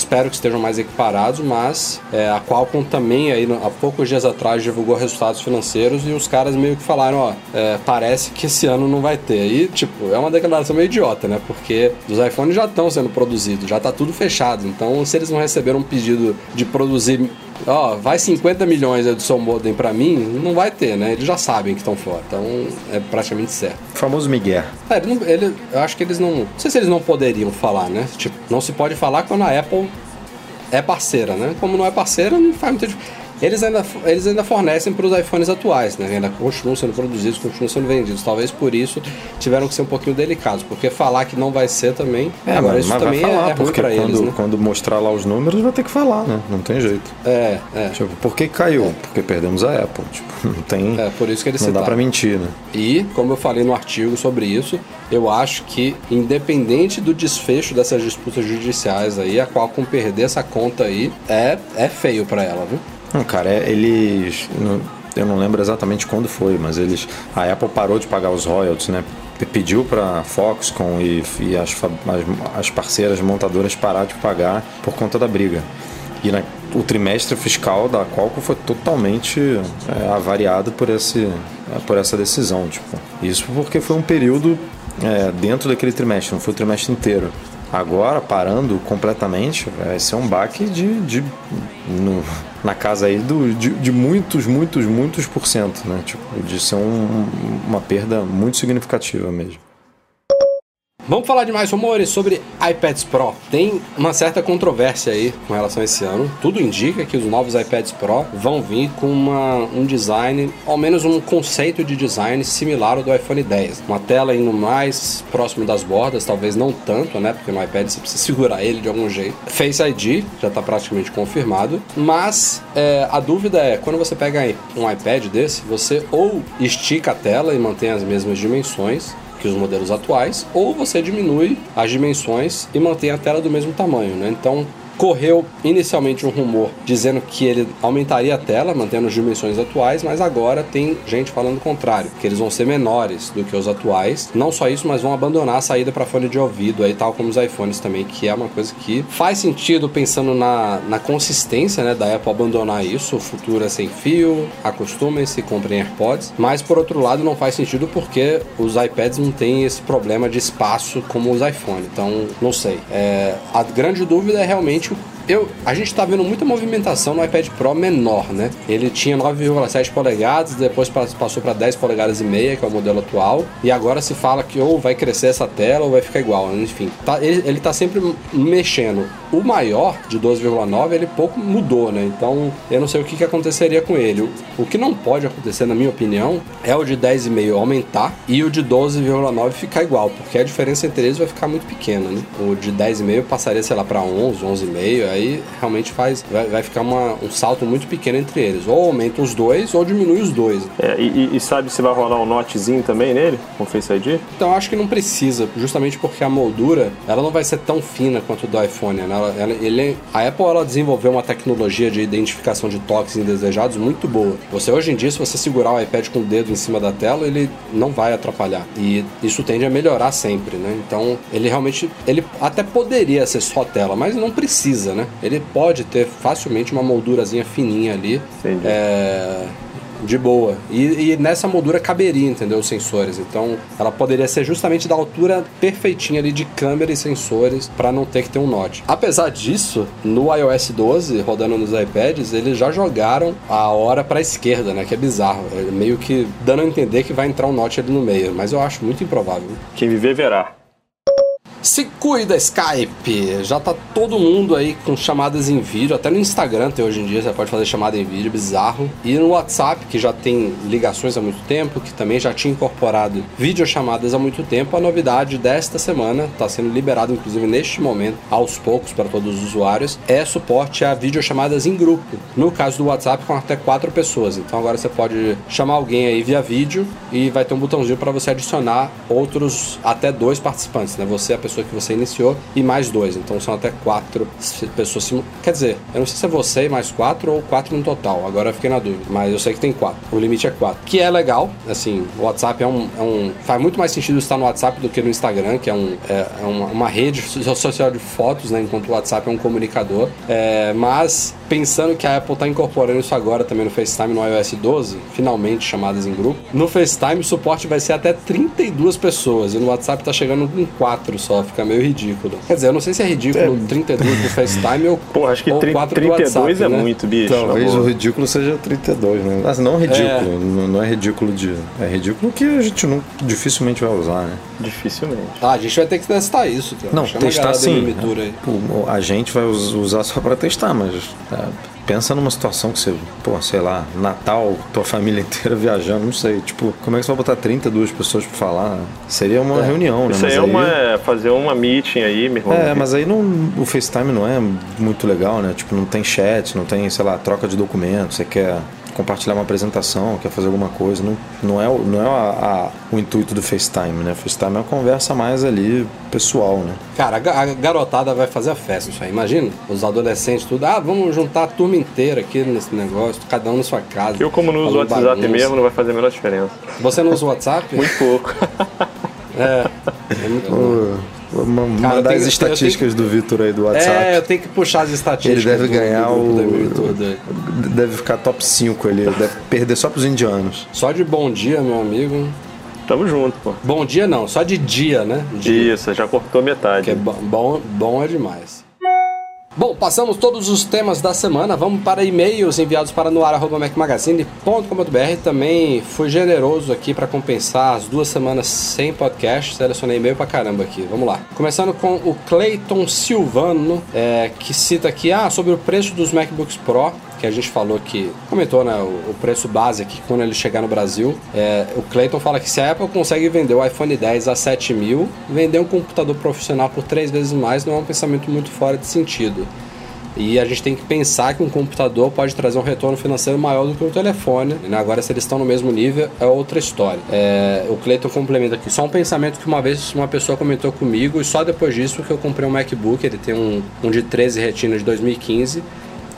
Espero que estejam mais equiparados, mas é, a Qualcomm também aí há poucos dias atrás divulgou resultados financeiros e os caras meio que falaram, ó, é, parece que esse ano não vai ter. E tipo, é uma declaração meio idiota, né? Porque os iPhones já estão sendo produzidos, já tá tudo fechado. Então, se eles não receberam um pedido de produzir, ó, vai 50 milhões do seu modem pra mim, não vai ter, né? Eles já sabem que estão fora. Então, é praticamente certo. O famoso Miguel. É, ele ele- eu acho que eles não. Não sei se eles não poderiam falar, né? Tipo, não se pode falar quando a Apple é parceira, né? Como não é parceira, não faz muita dif- eles ainda, eles ainda fornecem para os iPhones atuais, né? Ainda continuam sendo produzidos, continuam sendo vendidos. Talvez por isso tiveram que ser um pouquinho delicados, porque falar que não vai ser também. É, agora mas, isso mas também vai falar, é, é ruim porque para quando, eles, né? quando mostrar lá os números vai ter que falar, né? Não tem jeito. É, é. Tipo, por que caiu? Porque perdemos a Apple. Tipo, não tem. É, por isso que eles não dá citaram. pra mentir, né? E, como eu falei no artigo sobre isso, eu acho que, independente do desfecho dessas disputas judiciais aí, a Qualcomm perder essa conta aí é, é feio para ela, viu? Não, cara, é- eles. eu não lembro exatamente quando foi, mas eles. A Apple parou de pagar os royalties, né? Pediu pra Foxconn e, e as, as, as parceiras montadoras parar de pagar por conta da briga. E na- o trimestre fiscal da Qualcomm foi totalmente é, avariado por, esse, é, por essa decisão. Tipo. Isso porque foi um período é, dentro daquele trimestre, não foi o trimestre inteiro. Agora, parando completamente, vai ser um baque de, de no- na casa aí do, de, de muitos, muitos, muitos por cento, né? Tipo, de ser um- uma perda muito significativa mesmo. Vamos falar de mais rumores sobre iPads Pro. Tem uma certa controvérsia aí com relação a esse ano. Tudo indica que os novos iPads Pro vão vir com uma, um design, ao menos um conceito de design similar ao do iPhone 10. Uma tela indo mais próximo das bordas, talvez não tanto, né? Porque no iPad você precisa segurar ele de algum jeito. Face ID já está praticamente confirmado, mas é, a dúvida é quando você pega um iPad desse, você ou estica a tela e mantém as mesmas dimensões que os modelos atuais, ou você diminui as dimensões e mantém a tela do mesmo tamanho, né? Então correu inicialmente um rumor dizendo que ele aumentaria a tela, mantendo as dimensões atuais, mas agora tem gente falando o contrário, que eles vão ser menores do que os atuais. Não só isso, mas vão abandonar a saída para fone de ouvido, aí tal como os iPhones também, que é uma coisa que faz sentido pensando na, na consistência né, da Apple abandonar isso. O futuro é sem fio, acostumem-se, comprem AirPods. Mas por outro lado, não faz sentido porque os iPads não têm esse problema de espaço como os iPhones. Então, não sei. É, a grande dúvida é realmente eu, a gente tá vendo muita movimentação no iPad Pro menor, né? Ele tinha 9,7 polegadas, depois pa- passou para 10 polegadas e meia, que é o modelo atual, e agora se fala que ou vai crescer essa tela ou vai ficar igual, enfim. Tá, ele, ele tá sempre mexendo. O maior, de 12,9, ele pouco mudou, né? Então, eu não sei o que, que aconteceria com ele. O, o que não pode acontecer, na minha opinião, é o de 10,5 aumentar e o de 12,9 ficar igual, porque a diferença entre eles vai ficar muito pequena, né? O de 10,5 passaria, sei lá, para 11, 11,5, aí realmente faz vai, vai ficar uma, um salto muito pequeno entre eles. Ou aumenta os dois ou diminui os dois. É, e, e- sabe se vai rolar um notezinho também nele, com Face ID? Então acho que não precisa, justamente porque a moldura ela não vai ser tão fina quanto do iPhone. Né? Ela- ela- ele- a Apple ela desenvolveu uma tecnologia de identificação de toques indesejados muito boa. Você hoje em dia, se você segurar o iPad com o dedo em cima da tela, ele não vai atrapalhar. E isso tende a melhorar sempre, né? Então ele realmente ele até poderia ser só tela, mas não precisa, né? Ele pode ter facilmente uma moldurazinha fininha ali. Entendi. É, de boa. E, e nessa moldura caberia, entendeu? Os sensores. Então, ela poderia ser justamente da altura perfeitinha ali de câmera e sensores para não ter que ter um Note. Apesar disso, no iOS 12, rodando nos iPads, eles já jogaram a hora para a esquerda, né? Que é bizarro. É meio que dando a entender que vai entrar um Note ali no meio. Mas eu acho muito improvável. Quem viver verá. Se cuida, Skype! Já tá todo mundo aí com chamadas em vídeo, até no Instagram tem hoje em dia, você pode fazer chamada em vídeo, bizarro. E no WhatsApp, que já tem ligações há muito tempo, que também já tinha incorporado videochamadas há muito tempo, a novidade desta semana, está sendo liberado inclusive neste momento, aos poucos para todos os usuários, é suporte a videochamadas em grupo. No caso do WhatsApp, com até quatro pessoas. Então agora você pode chamar alguém aí via vídeo e vai ter um botãozinho para você adicionar outros, até dois participantes, né? Você, a pessoa que você iniciou e mais dois. Então são até quatro pessoas. simu- Quer dizer, eu não sei se é você e mais quatro ou quatro no total. Agora eu fiquei na dúvida. Mas eu sei que tem quatro. O limite é quatro. Que é legal. Assim, o WhatsApp é um, é um- Faz muito mais sentido estar no WhatsApp do que no Instagram, que é, um, é, é uma, uma rede so- social de fotos, né? Enquanto o WhatsApp é um comunicador. É, mas pensando que a Apple está incorporando isso agora também no FaceTime no iOS 12, finalmente chamadas em grupo. No FaceTime o suporte vai ser até 32 pessoas e no WhatsApp tá chegando em 4 só, fica meio ridículo. Quer dizer, eu não sei se é ridículo 32 do FaceTime ou, Pô, acho que ou tri- 4 do 32 WhatsApp, é né? muito, bicho. Talvez o ridículo seja 32, né? Mas não ridículo, não, não é ridículo de. É ridículo que a gente não, dificilmente vai usar, né? Dificilmente. Ah, a gente vai ter que testar isso, cara. Não, Chama a testar sim. O- A gente vai us- usar só para testar, mas é, pensa numa situação que você, pô, sei lá, Natal, tua família inteira viajando, não sei, tipo, como é que você vai botar 32 pessoas pra falar? Seria uma é. reunião, né? Isso aí é uma, é fazer uma meeting aí, meu irmão. É, mas aí não, o FaceTime não é muito legal, né? Tipo, não tem chat, não tem, sei lá, troca de documentos, você quer compartilhar uma apresentação, quer fazer alguma coisa. Não, não é, não é a, a, o intuito do FaceTime, né? FaceTime é uma conversa mais ali pessoal, né? Cara, a, garotada vai fazer a festa isso aí. Imagina, os adolescentes tudo. Ah, vamos juntar a turma inteira aqui nesse negócio, cada um na sua casa. Eu, como não uso o WhatsApp bagunça. mesmo, não vai fazer a menor diferença. Você não usa o WhatsApp? muito pouco. é, é muito bom. Uma, Cara, mandar as estatísticas que... do Vitor aí do WhatsApp. É, eu tenho que puxar as estatísticas. Ele deve do, ganhar do, do, o. Deve ficar top 5 ali. Deve perder só pros indianos. Só de bom dia, meu amigo. Tamo junto, pô. Bom dia não, só de dia, né? Dia. Isso, já cortou metade. Que é bom, bom é demais. Bom, passamos todos os temas da semana. Vamos para e-mails enviados para noar.mecmagazine.com.br. Também fui generoso aqui para compensar as duas semanas sem podcast. Selecionei e-mail para caramba aqui. Vamos lá. Começando com o Clayton Silvano, é, que cita aqui ah, sobre o preço dos MacBooks Pro que a gente falou que comentou né, o, o preço base aqui quando ele chegar no Brasil. É, o Clayton fala que se a Apple consegue vender o iPhone 10 a 7 mil, vender um computador profissional por três vezes mais não é um pensamento muito fora de sentido. E a gente tem que pensar que um computador pode trazer um retorno financeiro maior do que um telefone. Né? Agora, se eles estão no mesmo nível, é outra história. É, o Cleiton complementa aqui. Só um pensamento que uma vez uma pessoa comentou comigo, e só depois disso que eu comprei um MacBook. Ele tem um, um de 13 retina de 2015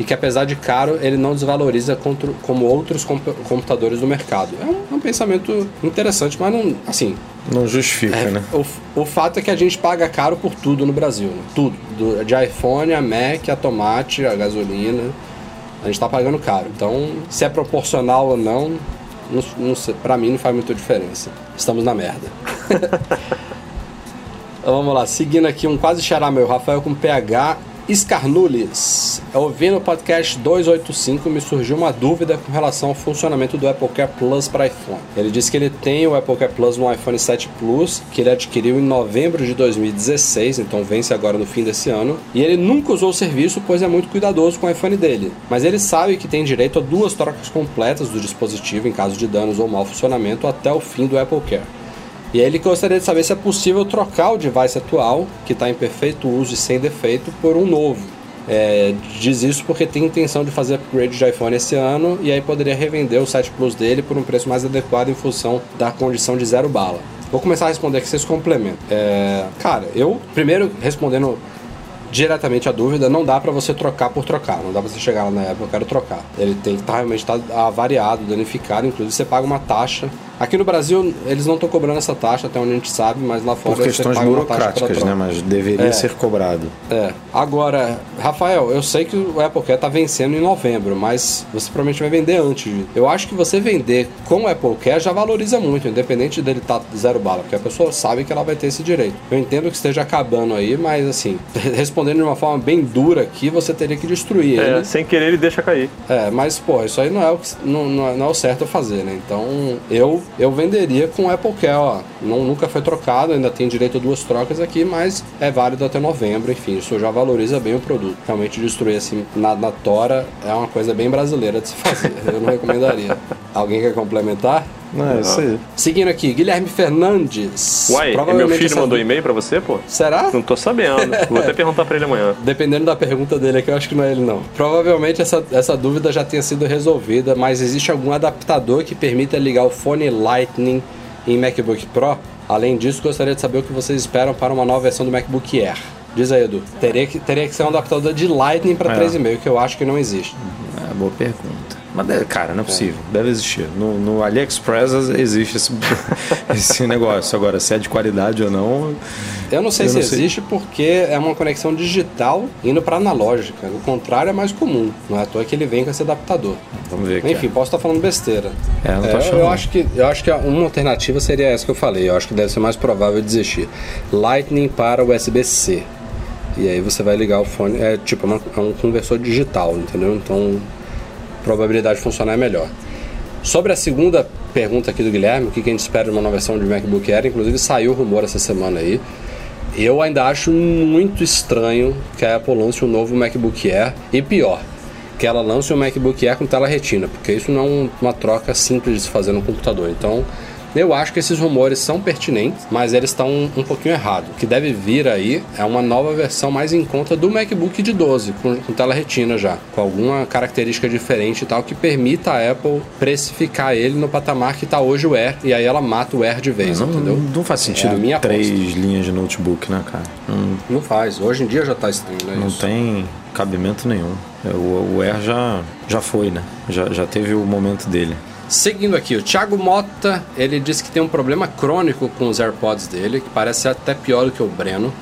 e que apesar de caro, ele não desvaloriza contra, como outros computadores do mercado. É um, é um, pensamento interessante, mas não, assim... Não justifica, é, né? O, o fato é que a gente paga caro por tudo no Brasil, né? Tudo. Do, de iPhone, a Mac, a tomate, a gasolina. A gente está pagando caro. Então, se é proporcional ou não, não, não pra mim não faz muita diferença. Estamos na merda. então, vamos lá, seguindo aqui um quase xará meu, Rafael com PH Scarnules. Ouvindo o podcast 285, me surgiu uma dúvida com relação ao funcionamento do Apple Care Plus para iPhone. Ele disse que ele tem o Apple Care Plus no iPhone 7 Plus, que ele adquiriu em novembro de 2016, então vence agora no fim desse ano. E ele nunca usou o serviço, pois é muito cuidadoso com o iPhone dele. Mas ele sabe que tem direito a duas trocas completas do dispositivo em caso de danos ou mau funcionamento até o fim do Apple Care. E aí ele gostaria de saber se é possível trocar o device atual, que está em perfeito uso e sem defeito, por um novo. É, diz isso porque tem intenção de fazer upgrade de iPhone esse ano e aí poderia revender o 7 Plus dele por um preço mais adequado em função da condição de zero bala. Vou começar a responder aqui, vocês complementam. É, cara, eu, primeiro, respondendo diretamente a dúvida, não dá para você trocar por trocar. Não dá pra você chegar lá na Apple, eu quero trocar. Ele tem que estar tá, realmente tá avariado, danificado. Inclusive, você paga uma taxa Aqui no Brasil, eles não estão cobrando essa taxa, até onde a gente sabe, mas lá fora Por questões burocráticas, né? Mas deveria é, ser cobrado. É. Agora, Rafael, eu sei que o Apple Care está vencendo em novembro, mas você provavelmente vai vender antes. Eu acho que você vender com o Apple Care já valoriza muito, independente dele estar tá zero bala, porque a pessoa sabe que ela vai ter esse direito. Eu entendo que esteja acabando aí, mas assim, respondendo de uma forma bem dura aqui, você teria que destruir é, ele. sem querer ele deixa cair. É, mas pô, isso aí não é o, que, não, não, é, não é o certo a fazer, né? Então, eu eu venderia com Apple Care, ó. Não, nunca foi trocado, ainda tem direito a duas trocas aqui, mas é válido até novembro, enfim, isso já valoriza bem o produto. Realmente destruir assim na, na tora é uma coisa bem brasileira de se fazer. Eu não recomendaria. Alguém quer complementar? Não, é isso aí. Seguindo aqui, Guilherme Fernandes. Uai, meu filho essa... mandou e-mail pra você, pô? Será? Não tô sabendo. Vou até perguntar pra ele amanhã. Dependendo da pergunta dele aqui, eu acho que não é ele, não. Provavelmente essa, essa dúvida já tenha sido resolvida, mas existe algum adaptador que permita ligar o fone Lightning em MacBook Pro? Além disso, gostaria de saber o que vocês esperam para uma nova versão do MacBook Air. Diz aí, Edu. Teria que, teria que ser um adaptador de Lightning para é. 3,5, que eu acho que não existe. É, boa pergunta. Mas, cara, não é possível. É. Deve existir. No, no AliExpress existe esse, esse negócio. Agora, se é de qualidade ou não. Eu não sei eu se não existe sei. porque é uma conexão digital indo para analógica. O contrário é mais comum. Não é à toa que ele vem com esse adaptador. Vamos ver aqui. Enfim, posso estar falando besteira. É, não tô é, achando. Eu, acho que, eu acho que uma alternativa seria essa que eu falei. Eu acho que deve ser mais provável desistir. Lightning para USB-C. E aí você vai ligar o fone. É tipo uma, é um conversor digital, entendeu? Então probabilidade de funcionar é melhor. Sobre a segunda pergunta aqui do Guilherme, o que a gente espera de uma nova versão de MacBook Air, inclusive saiu rumor essa semana aí. Eu ainda acho muito estranho que a Apple lance um novo MacBook Air. E pior, que ela lance um MacBook Air com tela retina, porque isso não é uma troca simples de se fazer no computador. Então, eu acho que esses rumores são pertinentes, mas eles estão um, pouquinho errados. O que deve vir aí é uma nova versão mais em conta do MacBook de 12, com, com tela retina já, com alguma característica diferente e tal, que permita a Apple precificar ele no patamar que está hoje o Air, e aí ela mata o Air de vez, não, entendeu? Não faz sentido É minha três aposta. linhas de notebook, né, cara? Não, Não faz, hoje em dia já tá estranho, né? não isso? tem cabimento nenhum. É, O, o Air já, já foi, né? Já, já teve o momento dele. Seguindo aqui, o Thiago Mota, ele disse que tem um problema crônico com os AirPods dele, que parece até pior do que o Breno.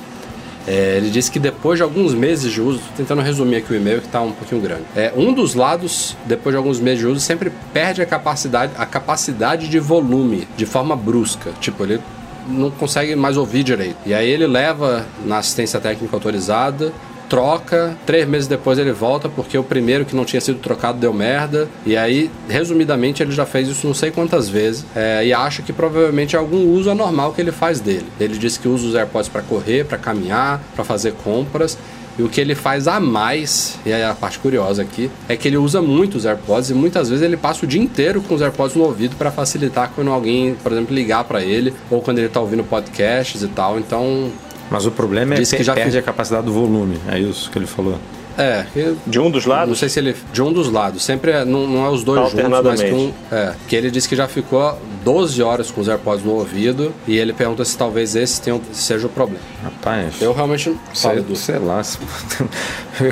É, ele disse que depois de alguns meses de uso, tentando resumir aqui o e-mail que está um pouquinho grande. É, um dos lados, depois de alguns meses de uso, sempre perde a capacidade, a capacidade de volume de forma brusca. Tipo, ele não consegue mais ouvir direito. E aí ele leva na assistência técnica autorizada, troca, três meses depois ele volta porque o primeiro que não tinha sido trocado deu merda. E aí, resumidamente, ele já fez isso não sei quantas vezes é, e acha que provavelmente é algum uso anormal que ele faz dele. Ele disse que usa os AirPods para correr, para caminhar, para fazer compras. E o que ele faz a mais, e aí a parte curiosa aqui, é que ele usa muito os AirPods e muitas vezes ele passa o dia inteiro com os AirPods no ouvido para facilitar quando alguém, por exemplo, ligar para ele ou quando ele tá ouvindo podcasts e tal. Então, Mas o problema é Disse que já perde fiz- a capacidade do volume. É isso que ele falou. é, De um dos Não lados? sei se ele. De um dos lados. Sempre é, não, não é os dois juntos, mas que um. É. Que ele disse que já ficou 12 horas com os AirPods no ouvido. E ele pergunta se talvez esse tenha, seja o problema. Rapaz. Eu realmente falo Sei, do. sei lá. se-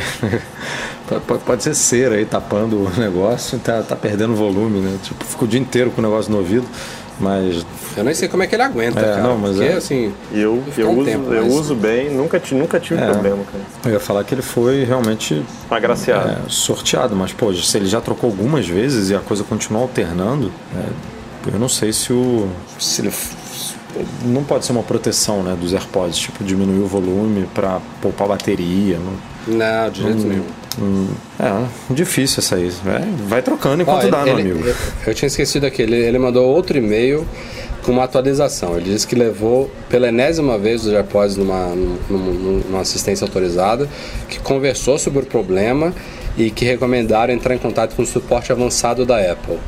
pode, pode ser cera aí tapando o negócio e tá, tá perdendo volume, né? Tipo, fica o dia inteiro com o negócio no ouvido, mas. Eu nem sei como é que ele aguenta, É, cara. não, mas porque, é- assim. Eu, eu, um uso, tempo, eu mas- uso bem, nunca, nunca tive É. problema, cara. Eu ia falar que ele foi realmente Agraciado. é, sorteado, mas, pô, se ele já trocou algumas vezes e a coisa continua alternando, é, eu não sei se o. Se ele, não pode ser uma proteção né, dos AirPods, tipo, diminuir o volume para poupar bateria. Não, Não, de jeito nenhum. Hum, é, difícil essa aí. É, vai trocando enquanto Ó, dá, ele- meu ele- amigo. eu- Eu tinha esquecido aqui, ele, ele mandou outro e-mail com uma atualização. Ele disse que levou pela enésima vez os AirPods numa, numa, numa assistência autorizada, que conversou sobre o problema e que recomendaram entrar em contato com o suporte avançado da Apple.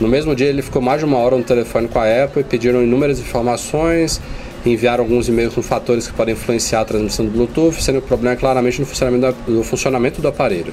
No mesmo dia, ele ficou mais de uma hora no telefone com a Apple e pediram inúmeras informações, enviaram alguns e-mails com fatores que podem influenciar a transmissão do Bluetooth, sendo o problema claramente no funcionamento, do, no funcionamento do aparelho.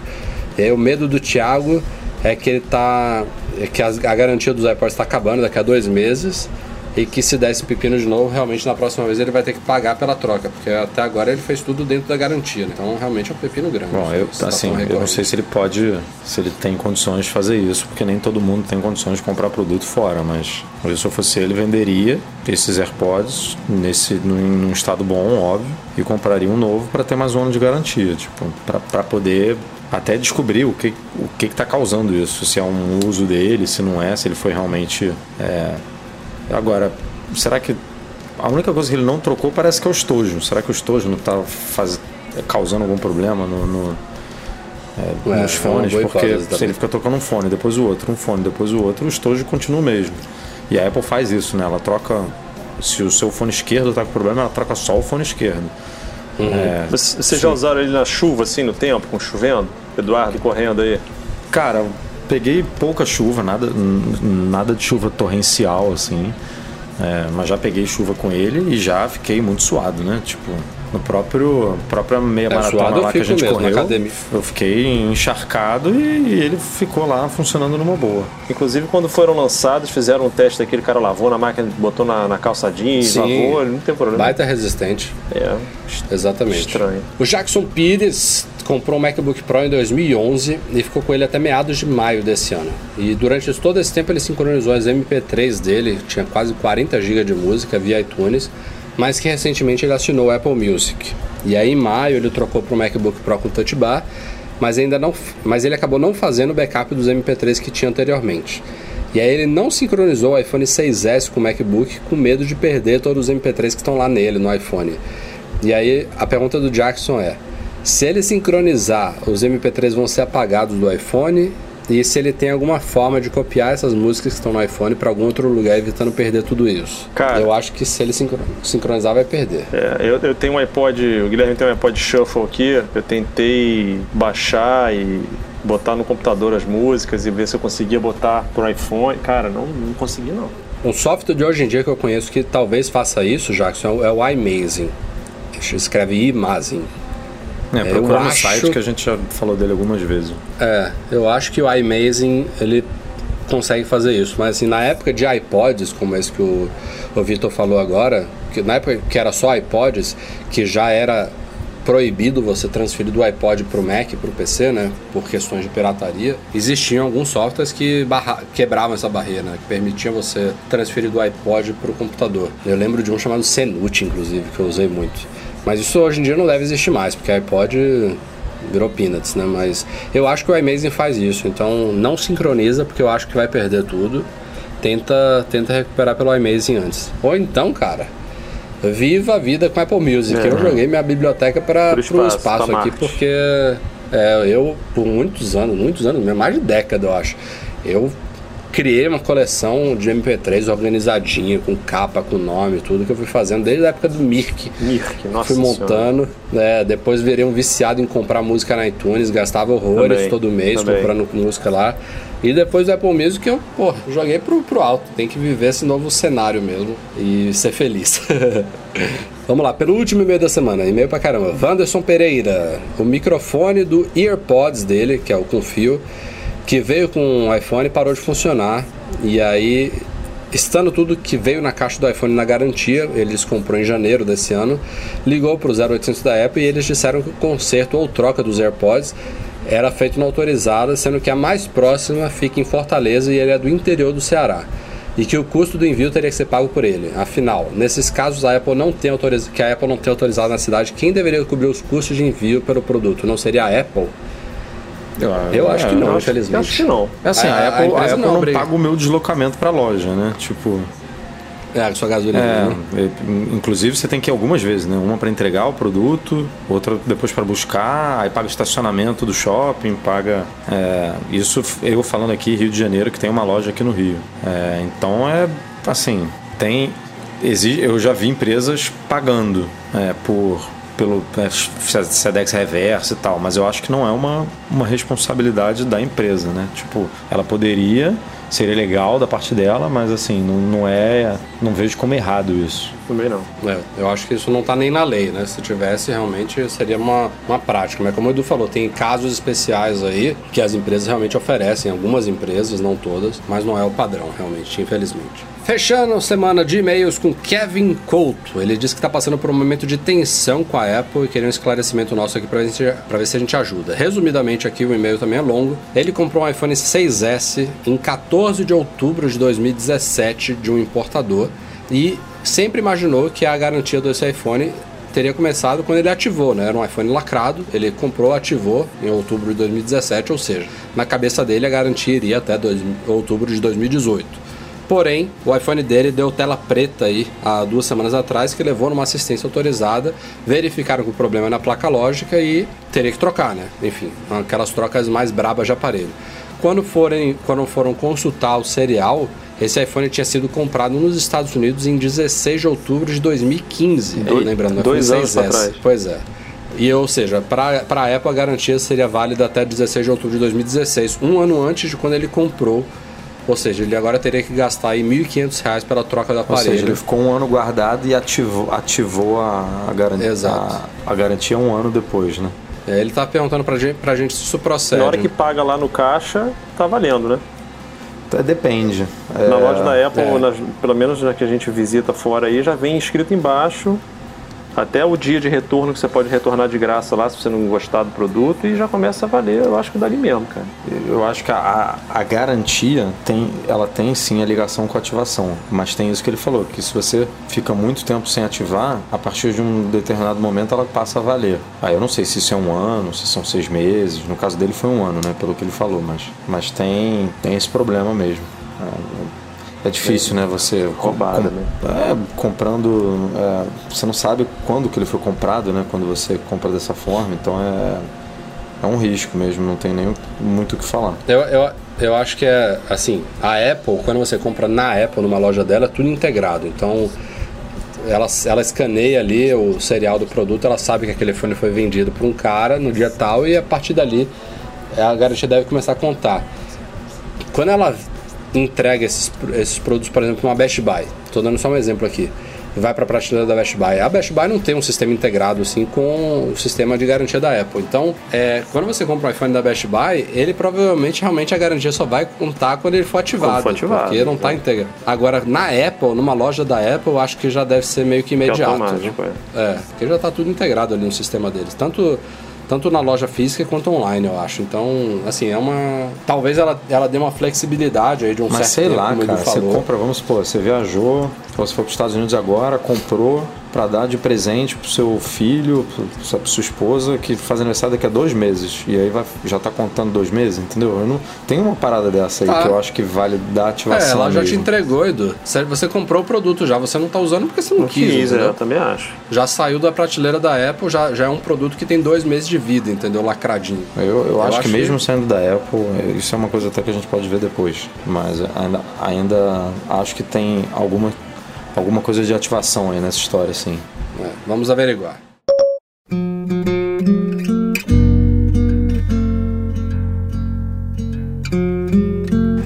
E aí, o medo do Thiago é que ele tá. É que as- a garantia dos AirPods está acabando daqui a dois meses. E que se der esse pepino de novo, realmente na próxima vez ele vai ter que pagar pela troca. Porque até agora ele fez tudo dentro da garantia. Né? Então realmente é um pepino grande. Bom, eu, Essa assim, eu não sei se ele pode, se ele tem condições de fazer isso, porque nem todo mundo tem condições de comprar produto fora, mas eu, se eu fosse ele, venderia esses AirPods nesse, num, num estado bom, óbvio, e compraria um novo para ter mais um ano de garantia, tipo, para poder até descobrir o que o que está causando isso, se é um uso dele, se não é, se ele foi realmente. é, Agora, será que a única coisa que ele não trocou parece que é o estojo? Será que o estojo não está faz... causando algum problema no, no- é, É, nos é uma fones? boa Porque se ele fica tocando um fone, depois o outro, um fone, depois o outro, o estojo continua o mesmo. E a Apple faz isso, né? Ela troca. Se o seu fone esquerdo está com problema, ela troca só o fone esquerdo. É, Vocês já usaram ele na chuva, assim, no tempo, com chovendo? Eduardo correndo aí. Cara, peguei pouca chuva, nada, nada de chuva torrencial, assim. É, mas já peguei chuva com ele e já fiquei muito suado, né? Tipo, no próprio própria meia É, maratona eu lá que a gente mesmo, correu, eu fiquei encharcado e, e ele ficou lá funcionando numa boa. Inclusive, quando foram lançados, fizeram um teste daquele cara lavou na máquina, botou na, na calça jeans, Sim. lavou, ele não tem problema. Baita resistente. É, Exatamente. Estranho. O Jackson Pires comprou um MacBook Pro em 2011 e ficou com ele até meados de maio desse ano. E durante todo esse tempo ele sincronizou as MP3 dele, tinha quase 40 GB de música via iTunes, mas que recentemente ele assinou Apple Music. E aí em maio ele trocou para o MacBook Pro com Touch Bar, mas ainda não, mas ele acabou não fazendo o backup dos MP3 que tinha anteriormente. E aí ele não sincronizou o iPhone 6S com o MacBook com medo de perder todos os MP3 que estão lá nele no iPhone. E aí a pergunta do Jackson é: se ele sincronizar, os MP3 vão ser apagados do iPhone? E se ele tem alguma forma de copiar essas músicas que estão no iPhone para algum outro lugar, evitando perder tudo isso? Cara- eu acho que se ele sincro- sincronizar, vai perder. É, eu, eu tenho um iPod, o Guilherme tem um iPod Shuffle aqui, eu tentei baixar e botar no computador as músicas e ver se eu conseguia botar pro iPhone. Cara, não, não consegui não. Um software de hoje em dia que eu conheço que talvez faça isso, Jackson, é o iMazing. Escreve iMazing. É, procura no acho... site que a gente já falou dele algumas vezes. É, eu acho que o iMazing, ele consegue fazer isso. Mas assim, na época de iPods, como esse que o, o Vitor falou agora, que na época que era só iPods, que já era proibido você transferir do iPod para o Mac, para o PC, né, por questões de pirataria, existiam alguns softwares que barra... quebravam essa barreira, né, que permitiam você transferir do iPod para o computador. Eu lembro de um chamado Senut, inclusive, que eu usei muito. Mas isso hoje em dia não deve existir mais, porque iPod virou peanuts, né? Mas eu acho que o iMazing faz isso, então não sincroniza, porque eu acho que vai perder tudo. Tenta, tenta recuperar pelo iMazing antes. Ou então, cara, viva a vida com Apple Music. É. Eu joguei minha biblioteca para o espaço, espaço aqui, porque é, eu, por muitos anos, muitos anos, mais de década, eu acho, eu criei uma coleção de MP3 organizadinha, com capa, com nome, tudo que eu fui fazendo desde a época do Mirk. Mirk, nossa Fui montando, né, depois virei um viciado em comprar música na iTunes, gastava horrores também, todo mês também. comprando música lá. E depois do Apple Music eu, pô, joguei pro, pro alto. Tem que viver esse novo cenário mesmo e ser feliz. Vamos lá, pelo último e-mail da semana, e-mail pra caramba. Wanderson Pereira, o microfone do EarPods dele, que é o com fio, que veio com o iPhone parou de funcionar. E aí, estando tudo que veio na caixa do iPhone na garantia, eles comprou em janeiro desse ano, ligou para o 0800 da Apple e eles disseram que o conserto ou troca dos AirPods era feito na autorizada, sendo que a mais próxima fica em Fortaleza e ele é do interior do Ceará. E que o custo do envio teria que ser pago por ele. Afinal, nesses casos a Apple não tem autoriz... que a Apple não tem autorizado na cidade, quem deveria cobrir os custos de envio pelo produto? Não seria a Apple? Eu, eu acho que não, infelizmente. Acho que não. É assim, a, a Apple, a a Apple não, não paga o meu deslocamento para a loja, né? Tipo. É, a sua gasolina. É, né? Inclusive você tem que ir algumas vezes, né? Uma para entregar o produto, outra depois para buscar, aí paga estacionamento do shopping, paga. É, isso eu falando aqui Rio de Janeiro, que tem uma loja aqui no Rio. É, então é assim, tem. Eu já vi empresas pagando é, por pelo é, SEDEX reverso e tal, mas eu acho que não é uma, uma responsabilidade da empresa, né? Tipo, ela poderia, seria legal da parte dela, mas assim, não, não é. Não vejo como errado isso. Também não. É, eu acho que isso não está nem na lei, né? Se tivesse, realmente seria uma, uma prática. Mas como o Edu falou, tem casos especiais aí que as empresas realmente oferecem, algumas empresas, não todas, mas não é o padrão, realmente, infelizmente. Fechando a semana de e-mails com Kevin Couto. Ele disse que está passando por um momento de tensão com a Apple e queria um esclarecimento nosso aqui para ver, ver se a gente ajuda. Resumidamente, aqui o e-mail também é longo. Ele comprou um iPhone 6S em 14 de outubro de 2017 de um importador e sempre imaginou que a garantia desse iPhone teria começado quando ele ativou, né? Era um iPhone lacrado, ele comprou, ativou em outubro de 2017, ou seja, na cabeça dele a garantia iria até dois, outubro de 2018. Porém, o iPhone dele deu tela preta aí há duas semanas atrás, que levou numa assistência autorizada, verificaram que o problema é na placa lógica e teria que trocar, né? Enfim, aquelas trocas mais brabas de aparelho. Quando, forem, quando foram consultar o serial, esse iPhone tinha sido comprado nos Estados Unidos em 16 de outubro de 2015. Do, lembrando, dois anos atrás. Pois é. E, ou seja, para a Apple a garantia seria válida até 16 de outubro de 2016, um ano antes de quando ele comprou ou seja, ele agora teria que gastar aí R$ 1.500 pela troca do aparelho. Ou seja, ele ficou um ano guardado e ativou, ativou a, a, garantia, Exato. A, a, garantia um ano depois, né? É, ele está perguntando para gente, a gente se isso procede. Na hora que paga lá no caixa, tá valendo, né? É, depende. Na é, loja da Apple, é. na, pelo menos na que a gente visita fora aí, já vem escrito embaixo até o dia de retorno que você pode retornar de graça lá se você não gostar do produto e já começa a valer, eu acho que dali mesmo, cara. Eu acho que a, a garantia tem, ela tem sim a ligação com a ativação, mas tem isso que ele falou, que se você fica muito tempo sem ativar, a partir de um determinado momento ela passa a valer. Aí eu não sei se isso é um ano, se são seis meses, no caso dele foi um ano, né, pelo que ele falou, mas, mas tem, tem esse problema mesmo. É, é difícil, né? Você roubada, com, né? É, comprando, é, você não sabe quando que ele foi comprado, né? Quando você compra dessa forma, então é é um risco mesmo, não tem nem muito o que falar. Eu, eu, eu acho que é assim, a Apple, quando você compra na Apple, numa loja dela, é tudo integrado. Então ela, ela escaneia ali o serial do produto, ela sabe que aquele fone foi vendido para um cara no dia tal e a partir dali a garantia deve começar a contar. Quando ela entrega esses, esses produtos, por exemplo, uma Best Buy, estou dando só um exemplo aqui, vai para a prateleira da Best Buy. A Best Buy não tem um sistema integrado assim com o sistema de garantia da Apple. Então, é, quando você compra um iPhone da Best Buy, ele provavelmente realmente a garantia só vai contar quando ele for ativado, for ativado, porque não está é. integrado. Agora, na Apple, numa loja da Apple, eu acho que já deve ser meio que imediato. automático, né? É, porque já está tudo integrado ali no sistema deles. Tanto tanto na loja física quanto online, eu acho. Então, assim, é uma. Talvez ela, ela dê uma flexibilidade aí de um Mas certo sei tempo, lá, cara, você compra, vamos supor, você viajou, ou você foi para os Estados Unidos agora, comprou para dar de presente pro seu filho, pro- pra sua esposa, que faz aniversário daqui a dois meses. E aí vai, já tá contando dois meses, entendeu? Eu não, tem uma parada dessa aí Tá. que eu acho que vale dar É, ativação. ela já te mesmo. entregou, Edu. Você- Você comprou o produto já, você não tá usando porque você não, Não quis. quis, é, entendeu? eu também acho. Já saiu da prateleira da Apple, já, já é um produto que tem dois meses de vida, entendeu? Lacradinho. Eu, eu, acho, acho que mesmo sendo da Apple, isso é uma coisa até que a gente pode ver depois. Mas ainda, ainda acho que tem alguma, alguma coisa de ativação aí nessa história, assim. É, vamos averiguar.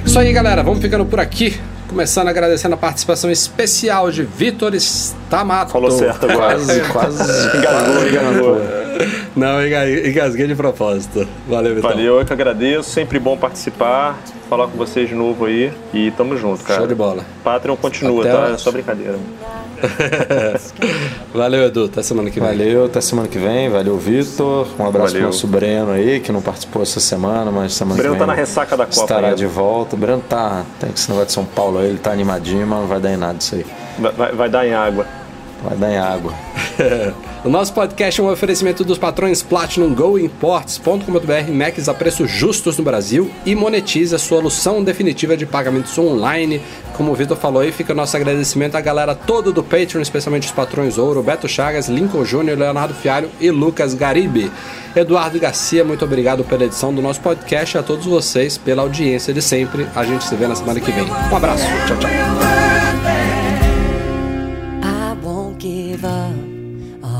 Isso aí, galera. Vamos ficando por aqui. Começando agradecendo a participação especial de Vitor Stamato. Falou certo agora. Quase, quase. Engasgou, engasgou. Não, enga- engasguei de propósito. Valeu, Vitão. Valeu, eu que agradeço. Sempre bom participar, falar com vocês de novo aí. E tamo junto, cara. Show de bola. Patreon continua, Até tá? É só brincadeira. Valeu, Edu. Até semana que vem. Valeu, até semana que vem. Valeu, Vitor. Um abraço Valeu. pro nosso Breno aí, que não participou essa semana, mas semana O Breno que tá vem na ressaca da Copa Estará de volta. O Breno tá. Tem esse negócio de São Paulo aí, ele tá animadinho, mas não vai dar em nada isso aí. Vai, vai- vai dar em água. Vai dar em água. O nosso podcast é um oferecimento dos patrões Platinum Go Imports.com.br, Macs a preços justos no Brasil e monetiza a solução definitiva de pagamentos online. Como o Vitor falou aí, fica nosso agradecimento à galera toda do Patreon, especialmente os patrões Ouro, Beto Chagas, Lincoln Júnior, Leonardo Fialho e Lucas Garibe. Eduardo Garcia, muito obrigado pela edição do nosso podcast e a todos vocês pela audiência de sempre. A gente se vê na semana que vem. Um abraço. Tchau, tchau.